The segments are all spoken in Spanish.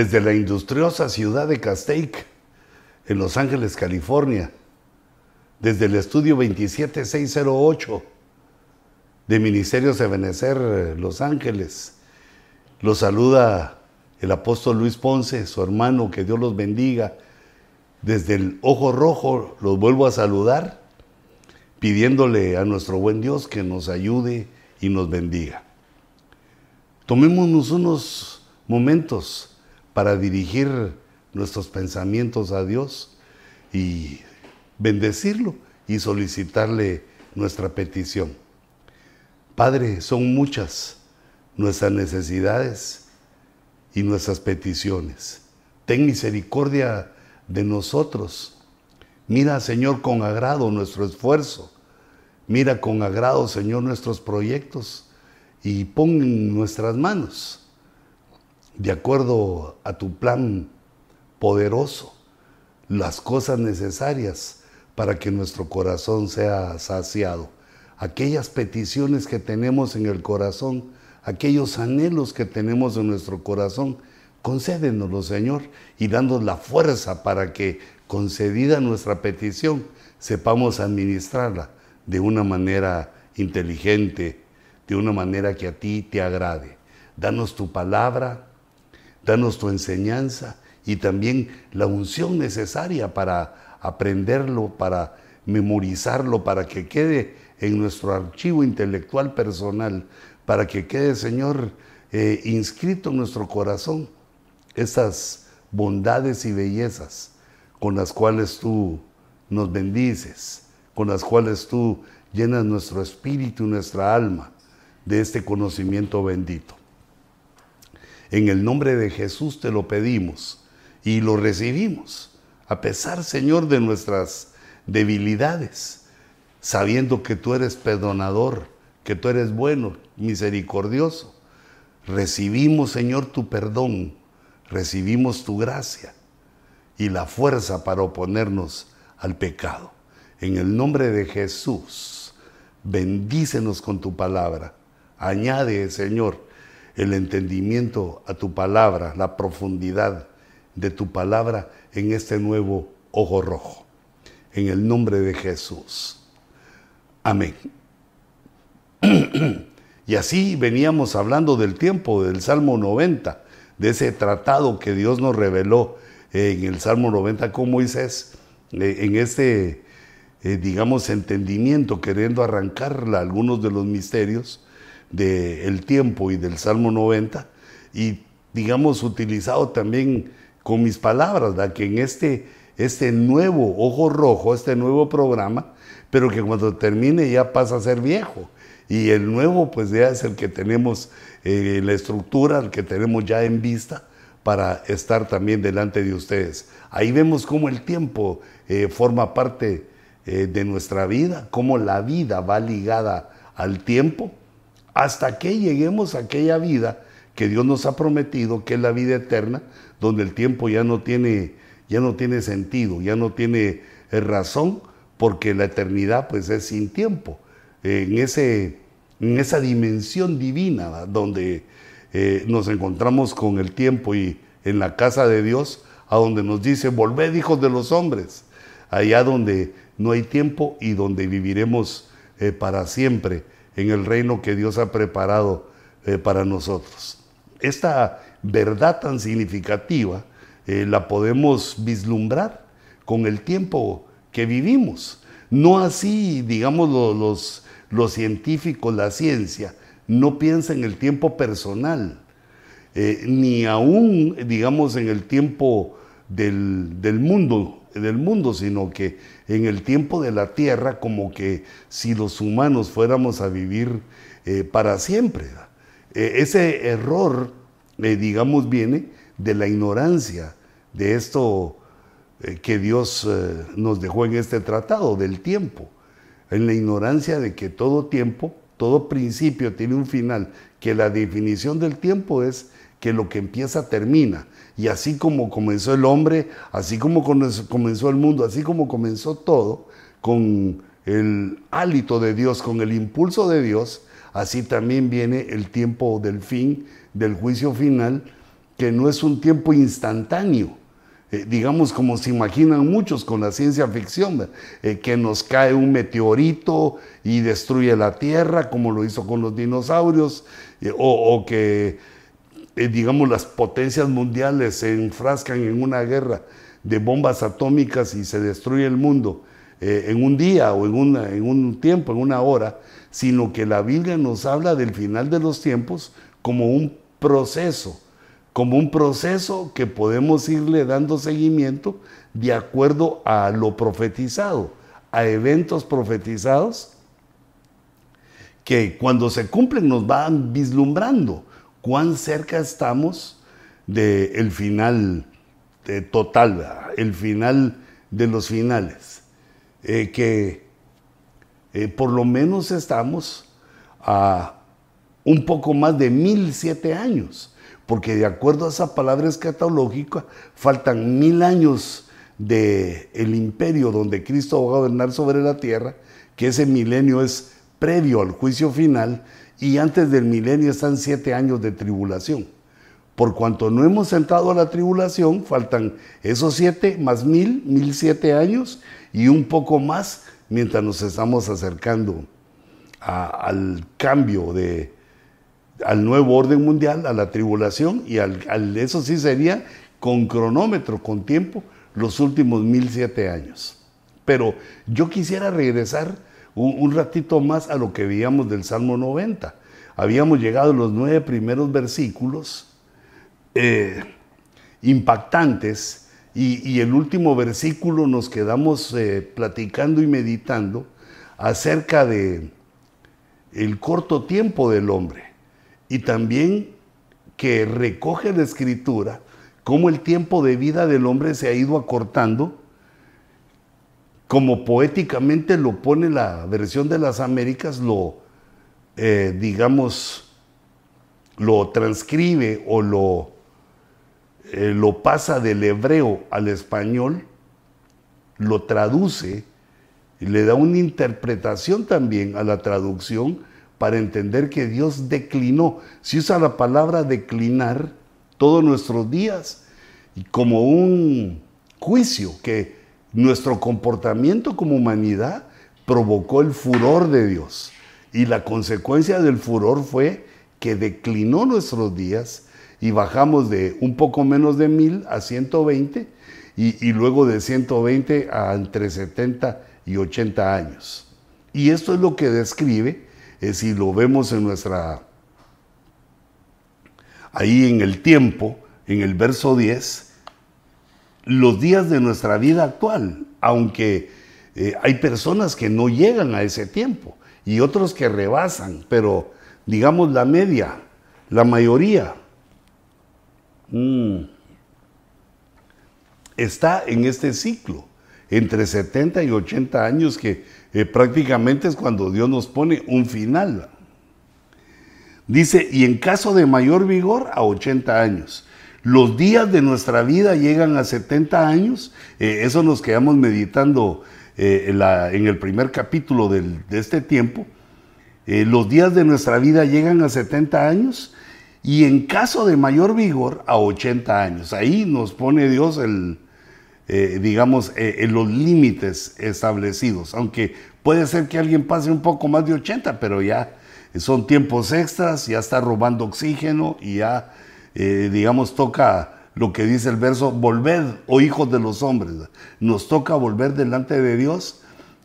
desde la industriosa ciudad de Castaic, en Los Ángeles, California, desde el estudio 27608 de Ministerios de Benecer, Los Ángeles. Los saluda el apóstol Luis Ponce, su hermano, que Dios los bendiga. Desde el Ojo Rojo los vuelvo a saludar, pidiéndole a nuestro buen Dios que nos ayude y nos bendiga. Tomémonos unos momentos para dirigir nuestros pensamientos a Dios y bendecirlo y solicitarle nuestra petición. Padre, son muchas nuestras necesidades y nuestras peticiones. Ten misericordia de nosotros. Mira, Señor, con agrado nuestro esfuerzo. Mira con agrado, Señor, nuestros proyectos y pon en nuestras manos, de acuerdo a tu plan poderoso, las cosas necesarias para que nuestro corazón sea saciado. Aquellas peticiones que tenemos en el corazón, aquellos anhelos que tenemos en nuestro corazón, concédenoslo, Señor, y dándonos la fuerza para que, concedida nuestra petición, sepamos administrarla de una manera inteligente, de una manera que a ti te agrade. Danos tu palabra, danos tu enseñanza y también la unción necesaria para aprenderlo, para memorizarlo, para que quede en nuestro archivo intelectual personal, para que quede, Señor, eh, inscrito en nuestro corazón esas bondades y bellezas con las cuales tú nos bendices, con las cuales tú llenas nuestro espíritu y nuestra alma de este conocimiento bendito. En el nombre de Jesús te lo pedimos y lo recibimos, a pesar, Señor, de nuestras debilidades, sabiendo que tú eres perdonador, que tú eres bueno, misericordioso. Recibimos, Señor, tu perdón, recibimos tu gracia y la fuerza para oponernos al pecado. En el nombre de Jesús, bendícenos con tu palabra. Añade, Señor, el entendimiento a tu palabra, la profundidad de tu palabra en este nuevo ojo rojo. En el nombre de Jesús. Amén. y así veníamos hablando del tiempo del Salmo 90, de ese tratado que Dios nos reveló en el Salmo 90 con Moisés, eh, en este, eh, digamos, entendimiento, queriendo arrancar algunos de los misterios del tiempo y del Salmo 90, y digamos, utilizado también con mis palabras, que en este, este nuevo ojo rojo, este nuevo programa, pero que cuando termine ya pasa a ser viejo. Y el nuevo, pues ya es el que tenemos eh, la estructura, el que tenemos ya en vista para estar también delante de ustedes. Ahí vemos cómo el tiempo eh, forma parte eh, de nuestra vida, cómo la vida va ligada al tiempo, hasta que lleguemos a aquella vida que Dios nos ha prometido, que es la vida eterna, donde el tiempo ya no tiene, ya no tiene sentido, ya no tiene razón, porque la eternidad pues es sin tiempo. En, ese, en esa dimensión divina donde eh, nos encontramos con el tiempo y en la casa de Dios, a donde nos dice, volved hijos de los hombres, allá donde no hay tiempo y donde viviremos eh, para siempre en el reino que Dios ha preparado eh, para nosotros. Esta verdad tan significativa la podemos vislumbrar con el tiempo que vivimos. No así, digamos, los, los científicos, la ciencia, no piensa en el tiempo personal, eh, ni aún, digamos, en el tiempo del, mundo, del mundo, sino que en el tiempo de la tierra, como que si los humanos fuéramos a vivir eh, para siempre. Eh, ese error, digamos, viene de la ignorancia de esto que Dios nos dejó en este tratado, del tiempo, en la ignorancia de que todo tiempo todo principio tiene un final, que la definición del tiempo es que lo que empieza termina. Y así como comenzó el hombre, así como comenzó el mundo, así como comenzó todo, con el hálito de Dios, con el impulso de Dios, así también viene el tiempo del fin, del juicio final, que no es un tiempo instantáneo, eh, digamos como se imaginan muchos con la ciencia ficción, eh, que nos cae un meteorito y destruye la Tierra, como lo hizo con los dinosaurios, eh, o, que, digamos, las potencias mundiales se enfrascan en una guerra de bombas atómicas y se destruye el mundo en un día o en, en un tiempo, en una hora, sino que la Biblia nos habla del final de los tiempos como un proceso como un proceso que podemos irle dando seguimiento de acuerdo a lo profetizado, a eventos profetizados que cuando se cumplen nos van vislumbrando cuán cerca estamos del final total, el final de los finales, eh, que eh, por lo menos estamos a un poco más de mil siete años porque de acuerdo a esa palabra escatológica, faltan mil años del el imperio donde Cristo va a gobernar sobre la tierra, que ese milenio es previo al juicio final, y antes del milenio están siete años de tribulación. Por cuanto no hemos entrado a la tribulación, faltan esos siete más mil, mil siete años y un poco más mientras nos estamos acercando al cambio de, al nuevo orden mundial, a la tribulación y al, eso sí sería con cronómetro, con tiempo, los últimos mil siete años. Pero yo quisiera regresar un, ratito más a lo que veíamos del Salmo 90. Habíamos llegado a los nueve primeros versículos eh, impactantes y, el último versículo nos quedamos eh, platicando y meditando acerca de el corto tiempo del hombre y también que recoge la escritura cómo el tiempo de vida del hombre se ha ido acortando, como poéticamente lo pone la versión de las Américas, lo, eh, digamos, lo transcribe o lo, eh, lo pasa del hebreo al español, lo traduce y le da una interpretación también a la traducción para entender que Dios declinó. Si usa la palabra declinar todos nuestros días como un juicio que nuestro comportamiento como humanidad provocó el furor de Dios. Y la consecuencia del furor fue que declinó nuestros días y bajamos de un poco menos de mil a 120 y, y luego de 120 a entre 70 y 80 años. Y esto es lo que describe si lo vemos en nuestra, ahí en el tiempo, en el verso 10, los días de nuestra vida actual, aunque eh, hay personas que no llegan a ese tiempo y otros que rebasan, pero digamos la media, la mayoría, mm, está en este ciclo, entre 70 y 80 años que eh, prácticamente es cuando Dios nos pone un final. Dice, y en caso de mayor vigor, a 80 años. Los días de nuestra vida llegan a 70 años. Eh, eso nos quedamos meditando eh, en, el primer capítulo de este tiempo. los días de nuestra vida llegan a 70 años y en caso de mayor vigor, a 80 años. Ahí nos pone Dios el, eh, digamos, eh, los límites establecidos. Aunque puede ser que alguien pase un poco más de 80, pero ya son tiempos extras, ya está robando oxígeno y ya, eh, digamos, toca lo que dice el verso, volved, oh hijos de los hombres. Nos toca volver delante de Dios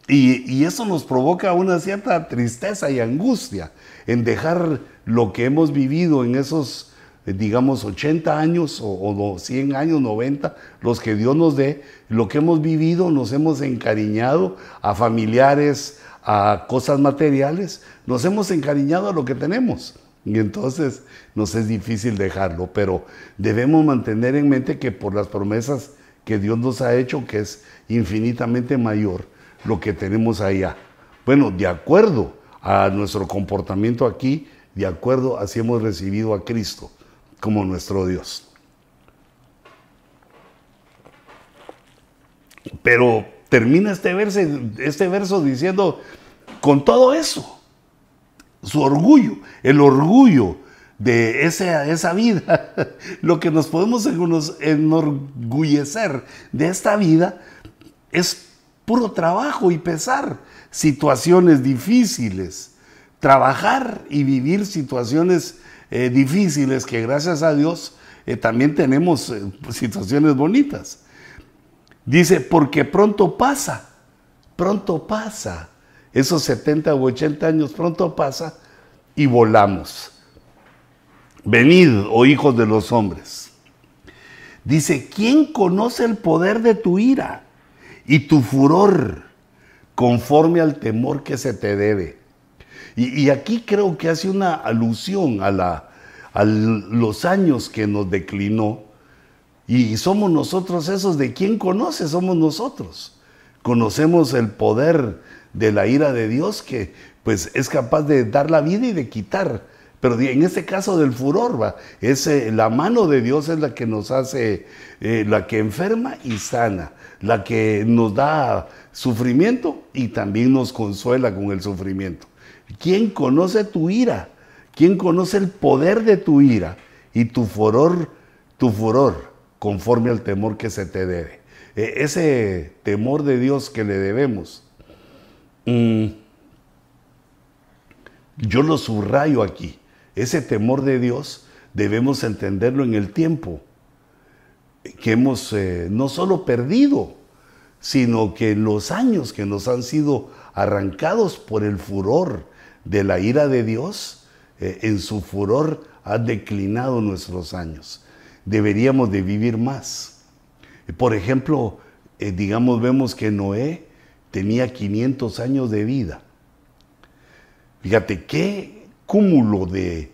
y, y, eso nos provoca una cierta tristeza y angustia en dejar lo que hemos vivido en esos eh, digamos, 80 años o, 100 años, 90, los que Dios nos dé, lo que hemos vivido, nos hemos encariñado a familiares, a cosas materiales, nos hemos encariñado a lo que tenemos. Y entonces nos es difícil dejarlo, pero debemos mantener en mente que por las promesas que Dios nos ha hecho, que es infinitamente mayor lo que tenemos allá. Bueno, de acuerdo a nuestro comportamiento aquí, de acuerdo a si hemos recibido a Cristo como nuestro Dios. Pero termina este verso, este verso diciendo, con todo eso, su orgullo, el orgullo de esa, esa vida, lo que nos podemos enorgullecer de esta vida es puro trabajo y pesar, situaciones difíciles, trabajar y vivir situaciones eh, difíciles que gracias a Dios eh, también tenemos eh, situaciones bonitas. Dice, porque pronto pasa, pronto pasa. Esos 70 u 80 años pronto pasa y volamos. Venid, oh hijos de los hombres. Dice, ¿quién conoce el poder de tu ira y tu furor conforme al temor que se te debe? Y, aquí creo que hace una alusión a, la, a los años que nos declinó. Y somos nosotros esos de quién conoce, somos nosotros. Conocemos el poder de la ira de Dios que pues es capaz de dar la vida y de quitar. Pero en este caso del furor, ¿va? Es, la mano de Dios es la que nos hace, eh, la que enferma y sana, la que nos da sufrimiento y también nos consuela con el sufrimiento. ¿Quién conoce tu ira? ¿Quién conoce el poder de tu ira y tu furor, tu furor, conforme al temor que se te debe? E, ese temor de Dios que le debemos. Mm, yo lo subrayo aquí. Ese temor de Dios debemos entenderlo en el tiempo que hemos eh, no solo perdido, sino que los años que nos han sido arrancados por el furor de la ira de Dios, eh, en su furor ha declinado nuestros años. Deberíamos de vivir más. Por ejemplo, eh, digamos, vemos que Noé tenía 500 años de vida. Fíjate, qué cúmulo de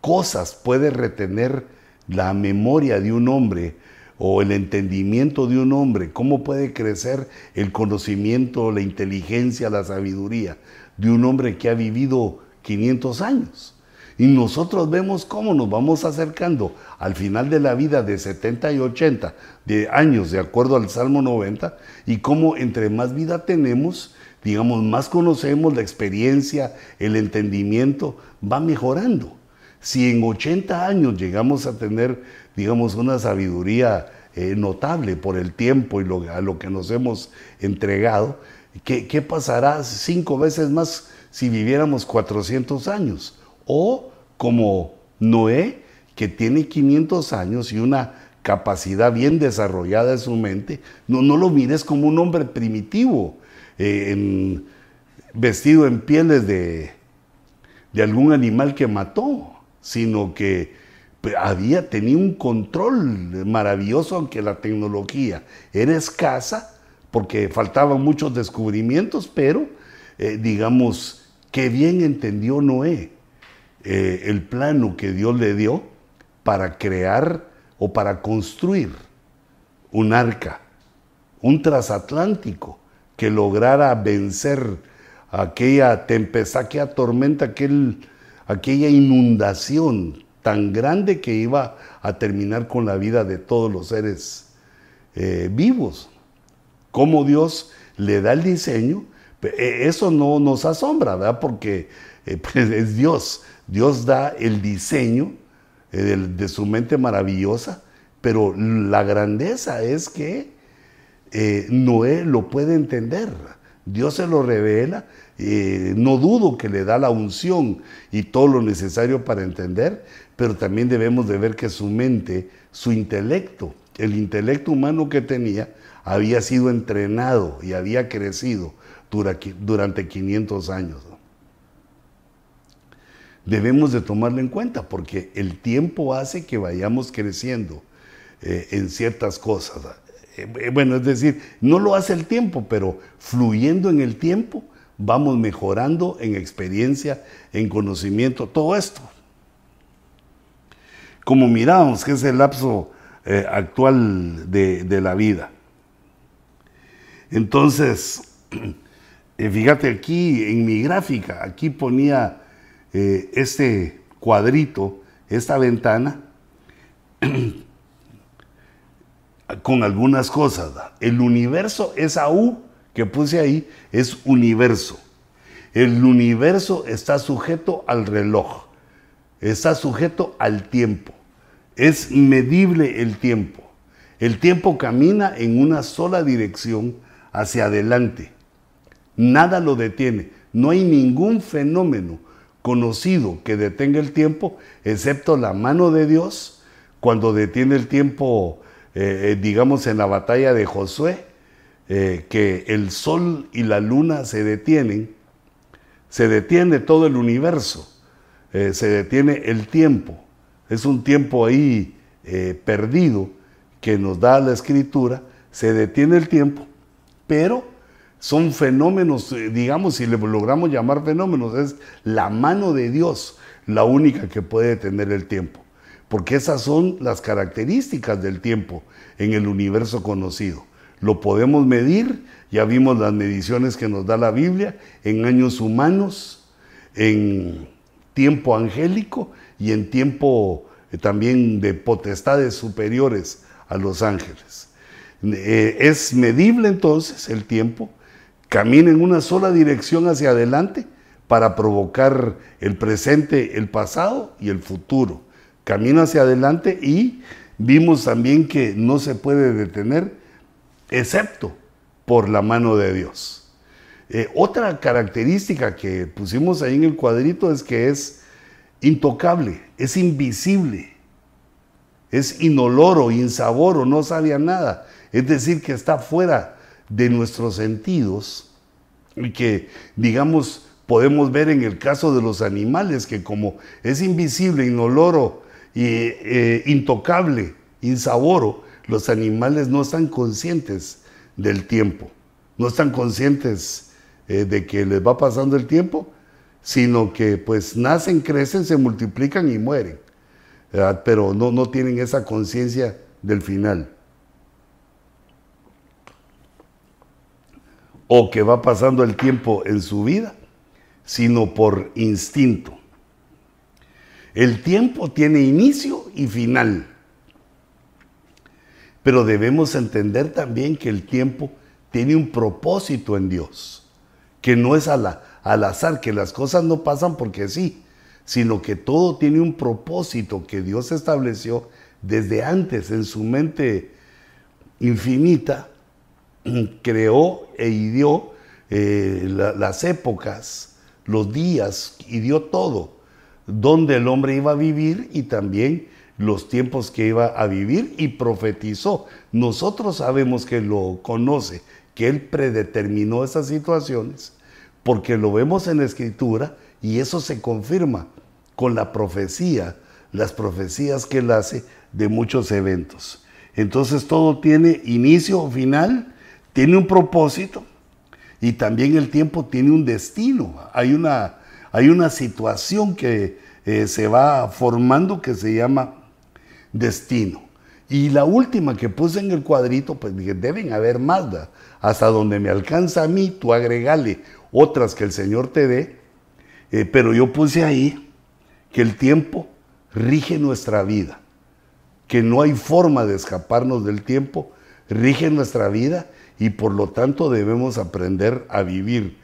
cosas puede retener la memoria de un hombre o el entendimiento de un hombre, cómo puede crecer el conocimiento, la inteligencia, la sabiduría de un hombre que ha vivido 500 años. Y nosotros vemos cómo nos vamos acercando al final de la vida de 70 y 80 de años, de acuerdo al Salmo 90, y cómo entre más vida tenemos, digamos, más conocemos la experiencia, el entendimiento, va mejorando. Si en 80 años llegamos a tener, digamos, una sabiduría eh, notable por el tiempo y a lo que nos hemos entregado, ¿Qué, pasará cinco veces más si viviéramos 400 años? O como Noé, que tiene 500 años y una capacidad bien desarrollada en su mente, no, no lo mires como un hombre primitivo, eh, vestido en pieles de, de algún animal que mató, sino que pues, había, tenía un control maravilloso, aunque la tecnología era escasa, porque faltaban muchos descubrimientos, pero eh, digamos que bien entendió Noé eh, el plano que Dios le dio para crear o para construir un arca, un transatlántico que lograra vencer aquella tempestad, aquella tormenta, aquel, aquella inundación tan grande que iba a terminar con la vida de todos los seres eh, vivos cómo Dios le da el diseño, e, eso no nos asombra, ¿verdad? Porque eh, pues, es Dios. Dios da el diseño eh, de, su mente maravillosa, pero la grandeza es que eh, Noé lo puede entender. Dios se lo revela, no dudo que le da la unción y todo lo necesario para entender, pero también debemos de ver que su mente, su intelecto, el intelecto humano que tenía, había sido entrenado y había crecido durante 500 años. Debemos de tomarlo en cuenta porque el tiempo hace que vayamos creciendo eh, en ciertas cosas. Eh, eh, bueno, es decir, no lo hace el tiempo, pero fluyendo en el tiempo vamos mejorando en experiencia, en conocimiento, todo esto. Como miramos que es el lapso actual de la vida. Entonces, fíjate aquí en mi gráfica, aquí ponía eh, este cuadrito, esta ventana, con algunas cosas. El universo, esa U que puse ahí, es universo. El universo está sujeto al reloj. está sujeto al tiempo. Es medible el tiempo. El tiempo camina en una sola dirección hacia adelante. Nada lo detiene. No hay ningún fenómeno conocido que detenga el tiempo, excepto la mano de Dios, cuando detiene el tiempo, eh, eh, digamos, en la batalla de Josué, eh, que el sol y la luna se detienen, se detiene todo el universo, se detiene el tiempo. Es un tiempo ahí perdido que nos da la escritura, se detiene el tiempo, pero son fenómenos, eh, digamos, si le logramos llamar fenómenos, es la mano de Dios la única que puede detener el tiempo, porque esas son las características del tiempo en el universo conocido. Lo podemos medir, ya vimos las mediciones que nos da la Biblia en años humanos, en tiempo angélico y en tiempo eh, también de potestades superiores a los ángeles. Eh, es medible entonces el tiempo, camina en una sola dirección hacia adelante para provocar el presente, el pasado y el futuro. Camina hacia adelante y vimos también que no se puede detener excepto por la mano de Dios. Eh, otra característica que pusimos ahí en el cuadrito es que es intocable, es invisible, es inoloro, insaboro, no sabe a nada. Es decir, que está fuera de nuestros sentidos y que, digamos, podemos ver en el caso de los animales, que como es invisible, inoloro, y, eh, intocable, insaboro, los animales no están conscientes del tiempo, no están conscientes eh, de que les va pasando el tiempo, sino que pues nacen, crecen, se multiplican y mueren pero no, no tienen esa conciencia del final. O que va pasando el tiempo en su vida, sino por instinto. El tiempo tiene inicio y final. Pero debemos entender también que el tiempo tiene un propósito en Dios, que no es al azar, que las cosas no pasan porque sí, sino que todo tiene un propósito que Dios estableció desde antes en su mente infinita, creó e dio eh, las épocas, los días, dio todo, donde el hombre iba a vivir y también los tiempos que iba a vivir y profetizó. Nosotros sabemos que lo conoce, que él predeterminó esas situaciones, porque lo vemos en la escritura y eso se confirma con la profecía, las profecías que él hace de muchos eventos. Entonces todo tiene inicio o final, tiene un propósito y también el tiempo tiene un destino. Hay una, hay una situación que eh, se va formando que se llama destino. Y la última que puse en el cuadrito, pues dije, deben haber más, hasta donde me alcanza a mí, tú agregale otras que el Señor te dé, eh, pero yo puse ahí que el tiempo rige nuestra vida, que no hay forma de escaparnos del tiempo, rige nuestra vida y por lo tanto debemos aprender a vivir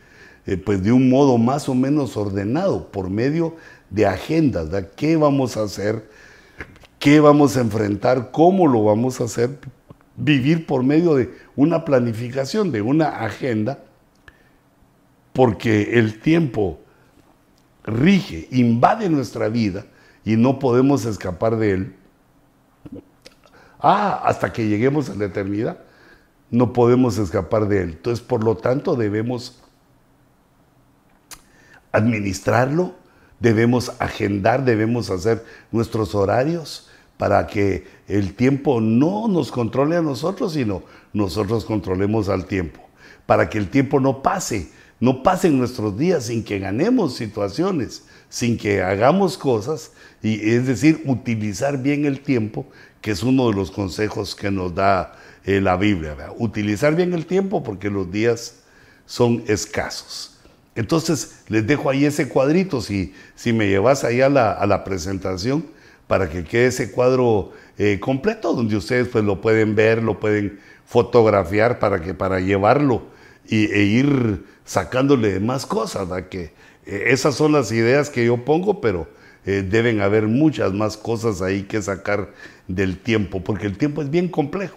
eh, pues de un modo más o menos ordenado por medio de agendas, qué vamos a hacer, qué vamos a enfrentar, cómo lo vamos a hacer, vivir por medio de una planificación, de una agenda, porque el tiempo rige, invade nuestra vida y no podemos escapar de él. Ah, hasta que lleguemos a la eternidad, no podemos escapar de él. Entonces, por lo tanto, debemos administrarlo, debemos agendar, debemos hacer nuestros horarios para que el tiempo no nos controle a nosotros, sino nosotros controlemos al tiempo, para que el tiempo no pase no pasen nuestros días sin que ganemos situaciones, sin que hagamos cosas, y es decir, utilizar bien el tiempo, que es uno de los consejos que nos da la Biblia. Utilizar bien el tiempo porque los días son escasos. Entonces, les dejo ahí ese cuadrito, si, si me llevas ahí a la, presentación, para que quede ese cuadro eh, completo, donde ustedes pues lo pueden ver, lo pueden fotografiar para que para llevarlo y, e ir sacándole más cosas, que eh, esas son las ideas que yo pongo, pero eh, deben haber muchas más cosas ahí que sacar del tiempo, porque el tiempo es bien complejo.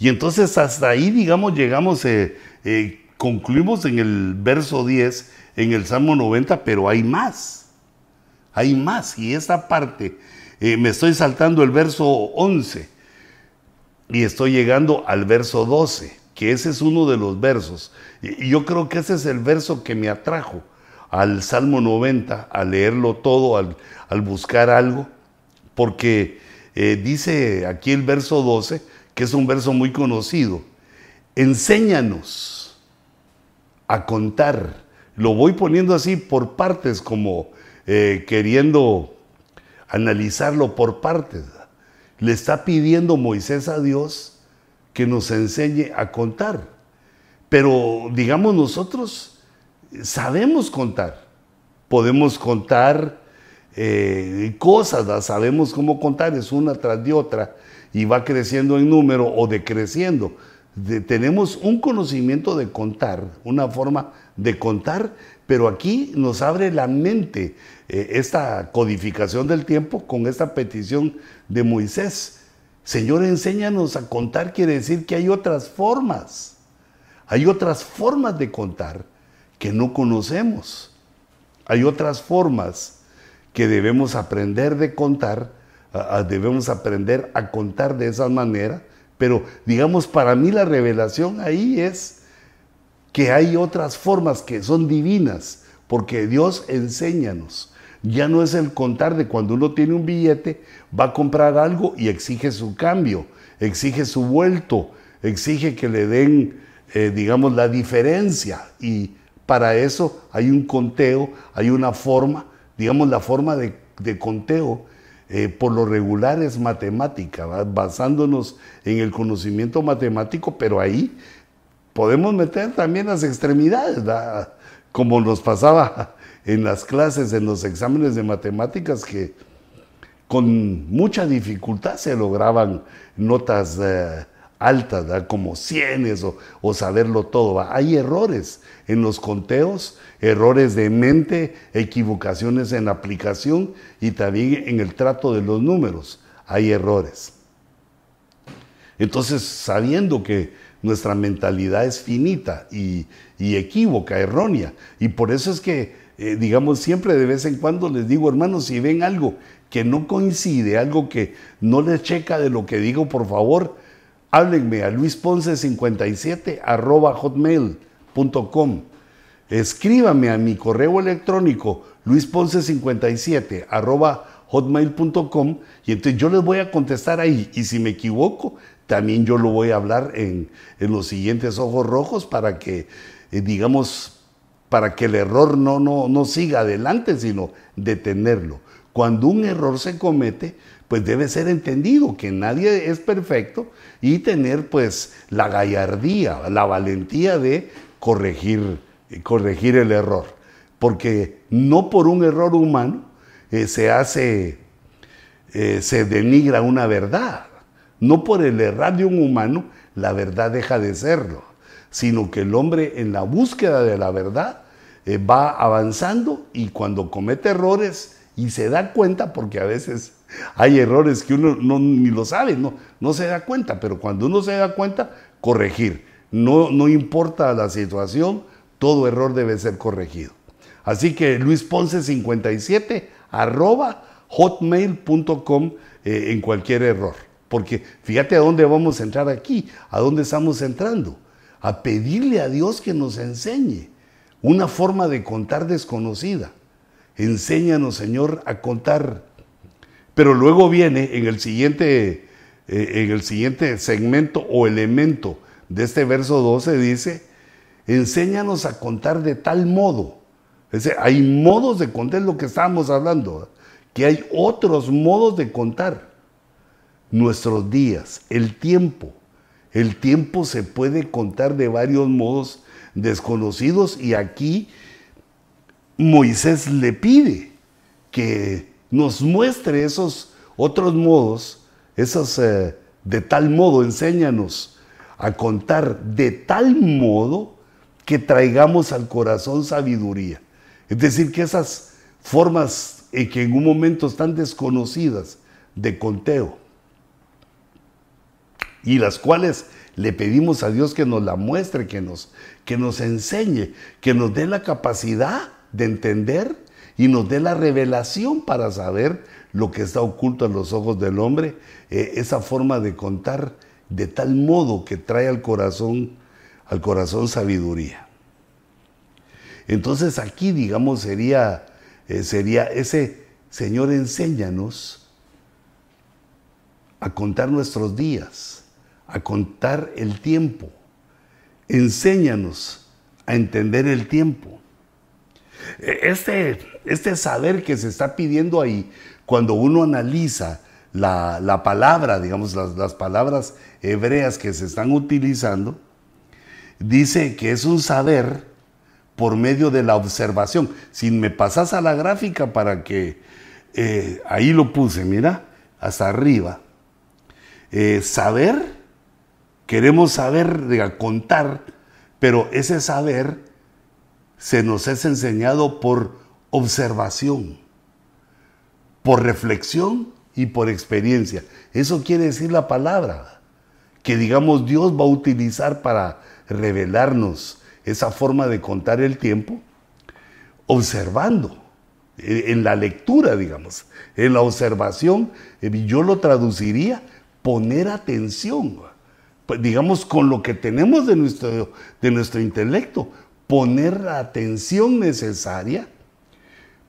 Y entonces hasta ahí, digamos, llegamos, eh, eh, concluimos en el verso 10, en el Salmo 90, pero hay más. Hay más. Y esta parte, me estoy saltando el verso 11 y estoy llegando al verso 12, que ese es uno de los versos. Y yo creo que ese es el verso que me atrajo al Salmo 90, a leerlo todo, al, buscar algo, porque eh, dice aquí el verso 12, que es un verso muy conocido, enséñanos a contar. Lo voy poniendo así por partes, como eh, queriendo analizarlo por partes. Le está pidiendo Moisés a Dios que nos enseñe a contar. Pero digamos nosotros sabemos contar. Podemos contar eh, cosas, sabemos cómo contar, es una tras de otra y va creciendo en número o decreciendo. tenemos un conocimiento de contar, una forma de contar, pero aquí nos abre la mente eh, esta codificación del tiempo con esta petición de Moisés. Señor, enséñanos a contar, quiere decir que hay otras formas. Hay otras formas de contar que no conocemos. Hay otras formas que debemos aprender de contar, debemos aprender a contar de esa manera, pero digamos, para mí la revelación ahí es que hay otras formas que son divinas, porque Dios enséñanos. Ya no es el contar de cuando uno tiene un billete, va a comprar algo y exige su cambio, exige su vuelto, exige que le den, eh, digamos, la diferencia. Y para eso hay un conteo, hay una forma, digamos la forma de, conteo eh, por lo regular es matemática, basándonos en el conocimiento matemático, pero ahí podemos meter también las extremidades, como nos pasaba en las clases, en los exámenes de matemáticas, que con mucha dificultad se lograban notas eh, altas, como cienes o, saberlo todo. Hay errores en los conteos, errores de mente, equivocaciones en aplicación y también en el trato de los números. Hay errores. Entonces, sabiendo que nuestra mentalidad es finita y, equívoca, errónea, y por eso es que, eh, digamos, siempre de vez en cuando les digo, hermanos, si ven algo que no coincide, algo que no les checa de lo que digo, por favor, háblenme a luisponce57 arroba hotmail.com. Escríbame a mi correo electrónico luisponce57 arroba hotmail.com y entonces yo les voy a contestar ahí. Y si me equivoco, también yo lo voy a hablar en, los siguientes ojos rojos para que, eh, digamos, para que el error no, no, no siga adelante, sino detenerlo. Cuando un error se comete, pues debe ser entendido que nadie es perfecto y tener pues la gallardía, la valentía de corregir, corregir el error. Porque no por un error humano eh, se hace, eh, se denigra una verdad. No por el errar de un humano la verdad deja de serlo, sino que el hombre en la búsqueda de la verdad eh, va avanzando y cuando comete errores y se da cuenta, porque a veces hay errores que uno no, ni lo sabe, no, no se da cuenta, pero cuando uno se da cuenta, corregir. No, no importa la situación, todo error debe ser corregido. Así que Luis Ponce 57 arroba hotmail.com eh, en cualquier error. Porque fíjate a dónde vamos a entrar aquí, a dónde estamos entrando. A pedirle a Dios que nos enseñe una forma de contar desconocida. Enséñanos, Señor, a contar pero luego viene en el siguiente, eh, en el siguiente segmento o elemento de este verso 12, dice, enséñanos a contar de tal modo. hay modos de contar, lo que estábamos hablando, que hay otros modos de contar nuestros días, el tiempo. El tiempo se puede contar de varios modos desconocidos y aquí Moisés le pide que nos muestre esos otros modos, esos eh, de tal modo, enséñanos a contar de tal modo que traigamos al corazón sabiduría. Es decir, que esas formas eh, que en un momento están desconocidas de conteo y las cuales le pedimos a Dios que nos la muestre, que nos, que nos enseñe, que nos dé la capacidad de entender y nos dé la revelación para saber lo que está oculto a los ojos del hombre, eh, esa forma de contar de tal modo que trae al corazón, al corazón sabiduría. Entonces aquí, digamos, sería, eh, sería ese, Señor, enséñanos a contar nuestros días, a contar el tiempo. Enséñanos a entender el tiempo. E, este, este saber que se está pidiendo ahí, cuando uno analiza la, palabra, digamos, las, las, palabras hebreas que se están utilizando, dice que es un saber por medio de la observación. Si me pasas a la gráfica para que eh, ahí lo puse, mira, hasta arriba. Eh, saber, queremos saber, contar, pero ese saber se nos es enseñado por observación, por reflexión y por experiencia. Eso quiere decir la palabra, que digamos Dios va a utilizar para revelarnos esa forma de contar el tiempo observando, eh, en la lectura, digamos, en la observación, eh, yo lo traduciría poner atención, digamos, con lo que tenemos de nuestro, de nuestro intelecto, poner la atención necesaria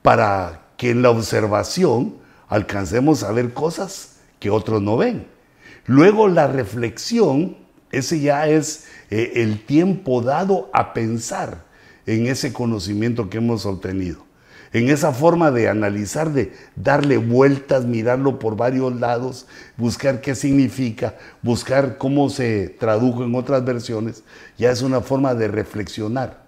para que en la observación alcancemos a ver cosas que otros no ven. Luego la reflexión, ese ya es eh, el tiempo dado a pensar en ese conocimiento que hemos obtenido, en esa forma de analizar, de darle vueltas, mirarlo por varios lados, buscar qué significa, buscar cómo se tradujo en otras versiones, ya es una forma de reflexionar.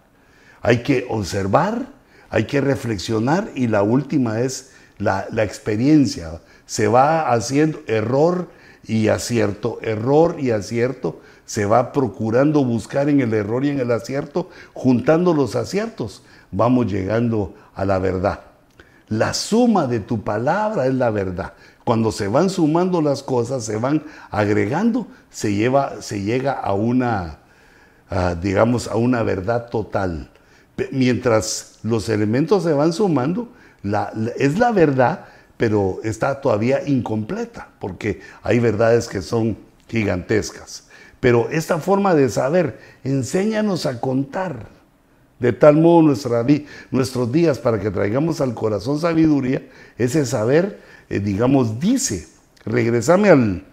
Hay que observar, hay que reflexionar y la última es la, experiencia. Se va haciendo error y acierto, error y acierto se va procurando buscar en el error y en el acierto, juntando los aciertos, vamos llegando a la verdad. La suma de tu palabra es la verdad. Cuando se van sumando las cosas, se van agregando, se, lleva, se llega a una, digamos, a una verdad total. Mientras los elementos se van sumando, es la verdad, pero está todavía incompleta, porque hay verdades que son gigantescas. Pero esta forma de saber, enséñanos a contar de tal modo nuestra, nuestros días para que traigamos al corazón sabiduría, ese saber, eh, digamos, dice, regresame al,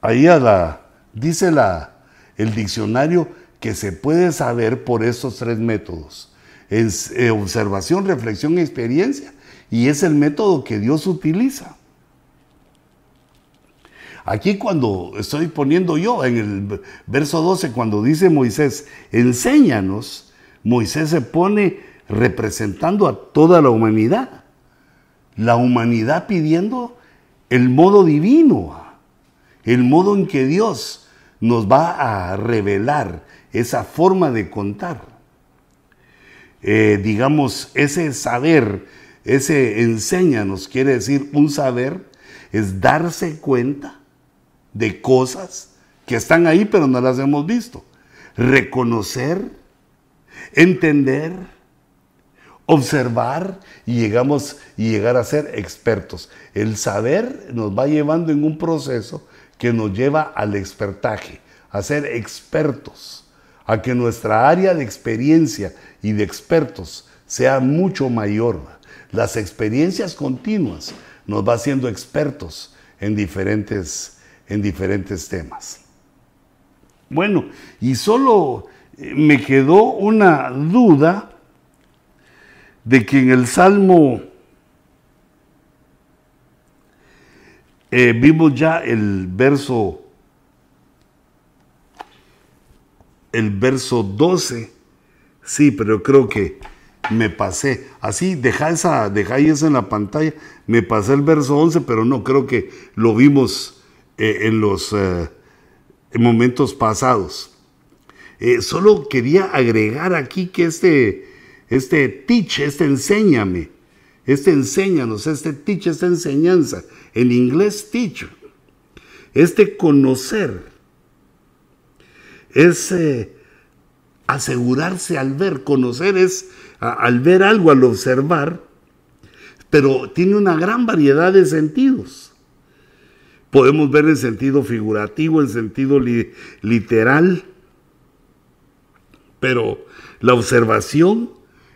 ahí a la, dice el diccionario que se puede saber por estos tres métodos. Es eh, observación, reflexión experiencia. Y es el método que Dios utiliza. Aquí cuando estoy poniendo yo en el verso 12, cuando dice Moisés, enséñanos, Moisés se pone representando a toda la humanidad. La humanidad pidiendo el modo divino, el modo en que Dios nos va a revelar esa forma de contar. Eh, digamos, ese saber, ese enséñanos, quiere decir un saber, es darse cuenta de cosas que están ahí pero no las hemos visto. Reconocer, entender, observar y llegamos y llegar a ser expertos. El saber nos va llevando en un proceso que nos lleva al expertaje, a ser expertos, a que nuestra área de experiencia y de expertos sea mucho mayor. Las experiencias continuas nos va haciendo expertos en diferentes en diferentes temas. Bueno, y solo eh, me quedó una duda de que en el Salmo eh, vimos ya el verso el verso 12, sí, pero creo que me pasé. Así, deja esa, deja eso en la pantalla. Me pasé el verso 11, pero no, creo que lo vimos eh, en los eh, momentos pasados. Eh, solo quería agregar aquí que este, este teach, este enséñame, este enséñanos, este teach, esta enseñanza, en inglés teach, este conocer, es asegurarse al ver, conocer es al ver algo, al observar, pero tiene una gran variedad de sentidos. Podemos ver en sentido figurativo, en sentido literal, pero la observación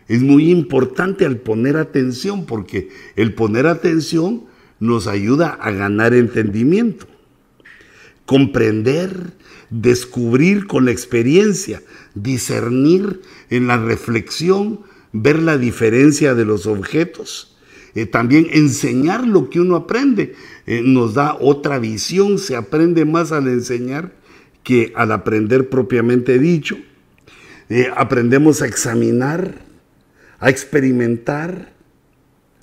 es muy importante al poner atención, porque el poner atención nos ayuda a ganar entendimiento, comprender, descubrir con la experiencia, discernir en la reflexión, ver la diferencia de los objetos, eh, también enseñar lo que uno aprende. Eh, nos da otra visión, se aprende más al enseñar que al aprender propiamente dicho. Eh, aprendemos a examinar, a experimentar,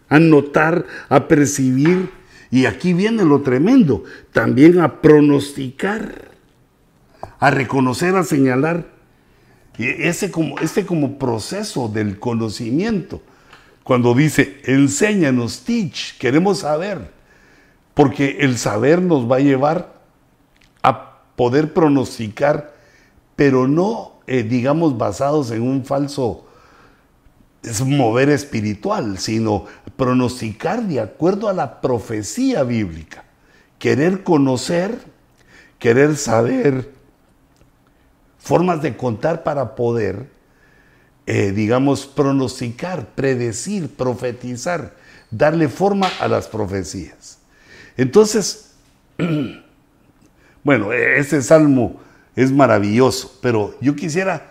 a notar, a percibir. Y aquí viene lo tremendo, también a pronosticar, a reconocer, a señalar. Ese como, este como proceso del conocimiento, cuando dice, enséñanos, teach, queremos saber, porque el saber nos va a llevar a poder pronosticar, pero no eh, digamos, basados en un falso es mover espiritual, sino pronosticar de acuerdo a la profecía bíblica. Querer conocer, querer saber, formas de contar para poder, eh, digamos, pronosticar, predecir, profetizar, darle forma a las profecías. Entonces, bueno, este salmo es maravilloso, pero yo quisiera